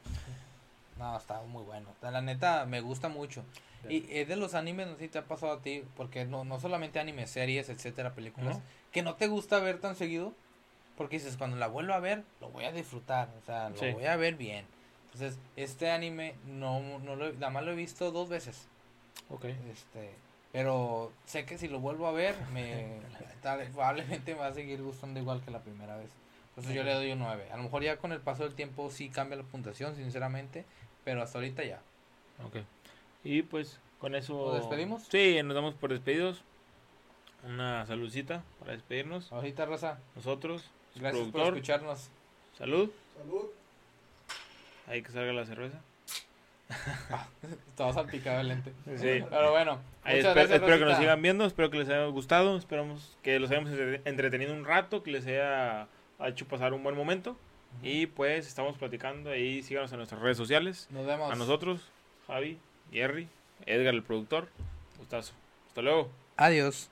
no, está muy bueno. La neta me gusta mucho. Y es de los animes, no sé si te ha pasado a ti, porque no, no solamente animes, series, etcétera, películas, ¿No? que no te gusta ver tan seguido, porque dices, cuando la vuelvo a ver, lo voy a disfrutar, o sea, lo Sí. voy a ver bien. Entonces, este anime no, no lo, nada más lo he visto dos veces. Ok. Este, pero sé que si lo vuelvo a ver, me tal- probablemente me va a seguir gustando igual que la primera vez. Entonces yo le doy un 9. A lo mejor ya con el paso del tiempo sí cambia la puntuación, sinceramente, pero hasta ahorita ya. Ok. Y pues con eso... ¿Nos despedimos? Sí, nos damos por despedidos. Una saludcita para despedirnos. Ahorita, Rosa, Nosotros, gracias por escucharnos. Salud. Salud. Ahí que salga la cerveza. Estaba salpicado el lente. Sí. Pero bueno, gracias, espero que nos sigan viendo, espero que les haya gustado, esperamos que los hayamos entre- entretenido un rato, que les haya hecho pasar un buen momento. Y pues estamos platicando ahí, síganos en nuestras redes sociales. Nos vemos. A nosotros, Javi, Jerry, Edgar el productor. Gustazo. Hasta luego. Adiós.